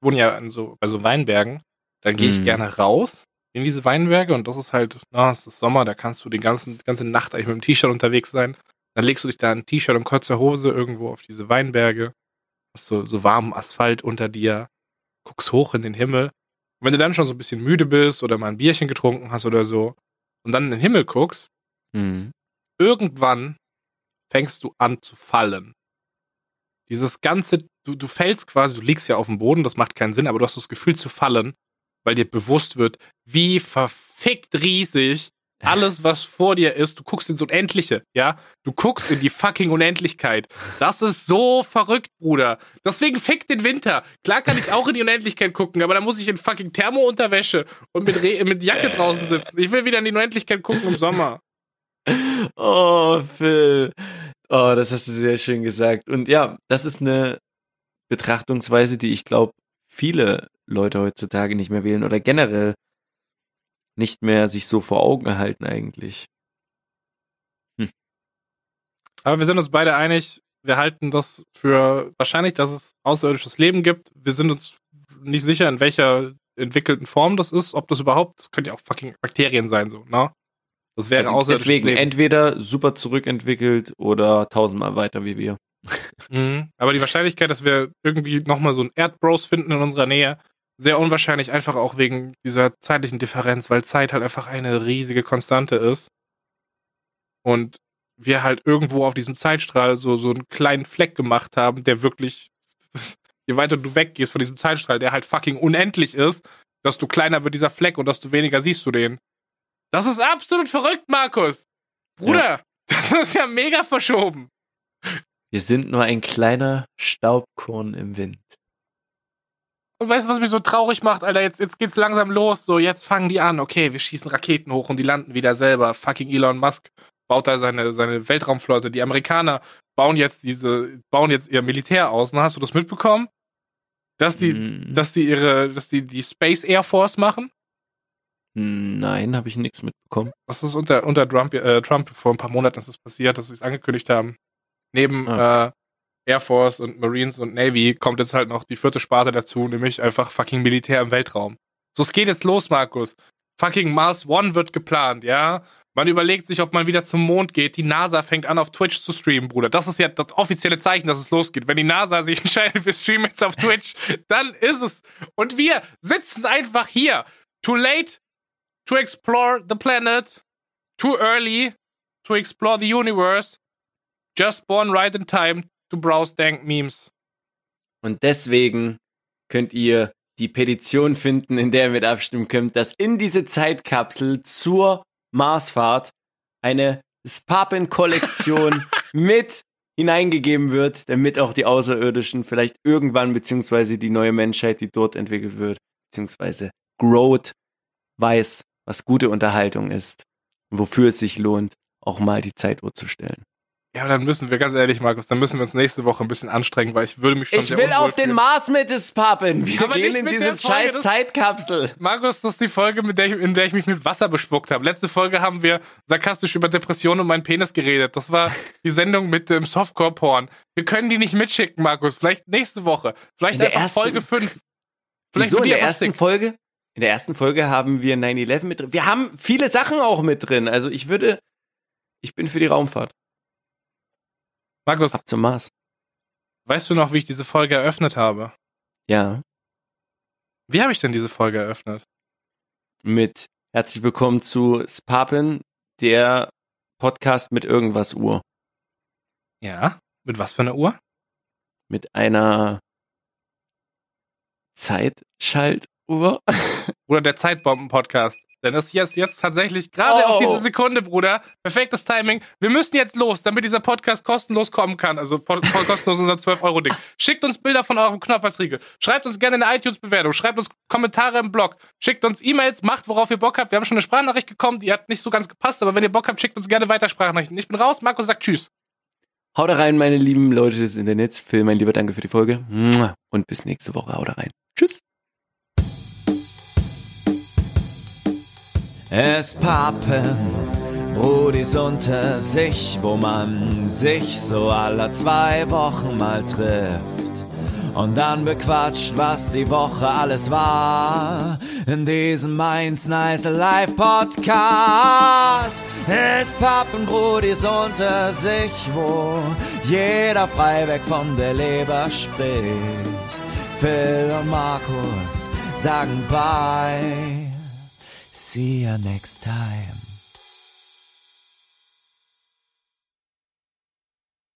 Speaker 2: ich wohne ja an so, bei so Weinbergen, dann gehe ich
Speaker 3: Mhm.
Speaker 2: gerne raus in diese Weinberge und das ist halt, na, es ist Sommer, da kannst du die ganzen, ganze Nacht eigentlich mit dem T-Shirt unterwegs sein. Dann legst du dich da ein T-Shirt und kurzer Hose irgendwo auf diese Weinberge, hast so, so warmen Asphalt unter dir, guckst hoch in den Himmel. Und wenn du dann schon so ein bisschen müde bist oder mal ein Bierchen getrunken hast oder so und dann in den Himmel guckst,
Speaker 3: Mhm.
Speaker 2: Irgendwann fängst du an zu fallen. Dieses ganze, du, du fällst quasi, du liegst ja auf dem Boden, das macht keinen Sinn, aber du hast das Gefühl zu fallen, weil dir bewusst wird, wie verfickt riesig alles, was vor dir ist, du guckst ins Unendliche, ja? Du guckst in die fucking Unendlichkeit. Das ist so verrückt, Bruder. Deswegen fick den Winter. Klar kann ich auch in die Unendlichkeit gucken, aber dann muss ich in fucking Thermo-Unterwäsche und mit, Re mit Jacke draußen sitzen. Ich will wieder in die Unendlichkeit gucken im Sommer.
Speaker 3: Oh, Phil. Oh, das hast du sehr schön gesagt. Und ja, das ist eine Betrachtungsweise, die ich glaube, viele Leute heutzutage nicht mehr wählen oder generell nicht mehr sich so vor Augen halten eigentlich.
Speaker 2: Aber wir sind uns beide einig, wir halten das für wahrscheinlich, dass es außerirdisches Leben gibt. Wir sind uns nicht sicher, in welcher entwickelten Form das ist, ob das überhaupt, das könnte ja auch fucking Bakterien sein, so, ne? Das wäre
Speaker 3: Also deswegen
Speaker 2: Leben.
Speaker 3: entweder super zurückentwickelt oder tausendmal weiter wie wir.
Speaker 2: Mhm. Aber die Wahrscheinlichkeit, dass wir irgendwie nochmal so ein Erdbros finden in unserer Nähe, sehr unwahrscheinlich, einfach auch wegen dieser zeitlichen Differenz, weil Zeit halt einfach eine riesige Konstante ist. Und wir halt irgendwo auf diesem Zeitstrahl so, so einen kleinen Fleck gemacht haben, der wirklich, je weiter du weggehst von diesem Zeitstrahl, der halt fucking unendlich ist, desto kleiner wird dieser Fleck und desto weniger siehst du den. Das ist absolut verrückt, Markus. Bruder, ja. das ist ja mega verschoben.
Speaker 3: Wir sind nur ein kleiner Staubkorn im Wind.
Speaker 2: Und weißt du, was mich so traurig macht, Alter? Jetzt, jetzt geht's langsam los. So, jetzt fangen die an. Okay, wir schießen Raketen hoch und die landen wieder selber. Fucking Elon Musk baut da seine, seine Weltraumflotte. Die Amerikaner bauen jetzt diese, bauen jetzt ihr Militär aus. Na, hast du das mitbekommen? Dass die, mm. dass die ihre, dass die die Space Air Force machen?
Speaker 3: Nein, habe ich nichts mitbekommen.
Speaker 2: Das ist unter, unter Trump, äh, Trump vor ein paar Monaten ist das passiert, dass sie es angekündigt haben. Neben okay. Ah. äh, Air Force und Marines und Navy kommt jetzt halt noch die vierte Sparte dazu, nämlich einfach fucking Militär im Weltraum. So, es geht jetzt los, Markus. Fucking Mars One wird geplant, ja? Man überlegt sich, ob man wieder zum Mond geht. Die NASA fängt an, auf Twitch zu streamen, Bruder. Das ist ja das offizielle Zeichen, dass es losgeht. Wenn die NASA sich entscheidet, wir streamen jetzt auf Twitch, dann ist es. Und wir sitzen einfach hier. Too late to explore the planet. Too early to explore the universe. Just born right in time to browse dank memes.
Speaker 3: Und deswegen könnt ihr die Petition finden, in der ihr mit abstimmen könnt, dass in diese Zeitkapsel zur Marsfahrt eine Spapen-Kollektion mit hineingegeben wird, damit auch die Außerirdischen vielleicht irgendwann, beziehungsweise die neue Menschheit, die dort entwickelt wird, beziehungsweise Growth, weiß, was gute Unterhaltung ist und wofür es sich lohnt, auch mal die Zeituhr zu stellen.
Speaker 2: Ja, dann müssen wir, ganz ehrlich, Markus, dann müssen wir uns nächste Woche ein bisschen anstrengen, weil ich würde mich schon
Speaker 3: Ich will auf den Mars mit es pappen. Wir Aber gehen in diese scheiß Zeitkapsel.
Speaker 2: Markus, das ist die Folge, der ich, in der ich mich mit Wasser bespuckt habe. Letzte Folge haben wir sarkastisch über Depressionen und meinen Penis geredet. Das war die Sendung mit dem Softcore-Porn. Wir können die nicht mitschicken, Markus. Vielleicht nächste Woche. Vielleicht einfach ersten, Folge 5.
Speaker 3: Vielleicht wieso in der ersten Folge? In der ersten Folge haben wir 9-11 mit drin. Wir haben viele Sachen auch mit drin. Also ich würde, ich bin für die Raumfahrt.
Speaker 2: Markus.
Speaker 3: Ab zum Mars.
Speaker 2: Weißt du noch, wie ich diese Folge eröffnet habe?
Speaker 3: Ja.
Speaker 2: Wie habe ich denn diese Folge eröffnet?
Speaker 3: Mit Herzlich willkommen zu Spapen, der Podcast mit irgendwas Uhr.
Speaker 2: Ja, mit was für einer Uhr?
Speaker 3: Mit einer Zeitschaltuhr.
Speaker 2: Oder der Zeitbomben-Podcast. Denn das ist jetzt tatsächlich gerade oh. auf diese Sekunde, Bruder. Perfektes Timing. Wir müssen jetzt los, damit dieser Podcast kostenlos kommen kann. Also kostenlos unser 12-Euro-Ding. Schickt uns Bilder von eurem Knoppersriegel. Schreibt uns gerne eine iTunes-Bewertung. Schreibt uns Kommentare im Blog. Schickt uns E-Mails. Macht, worauf ihr Bock habt. Wir haben schon eine Sprachnachricht gekommen. Die hat nicht so ganz gepasst. Aber wenn ihr Bock habt, schickt uns gerne weiter Sprachnachrichten. Ich bin raus. Markus sagt Tschüss.
Speaker 3: Haut rein, meine lieben Leute des Internets. Phil, mein lieber Danke für die Folge. Und bis nächste Woche. Haut rein. Tschüss.
Speaker 1: Es pappen Brudis unter sich, wo man sich so alle zwei Wochen mal trifft. Und dann bequatscht, was die Woche alles war. In diesem Mainz Nice Live Podcast. Es pappen Brudis unter sich, wo jeder frei von der Leber spricht. Phil und Markus sagen Bye. See you next time.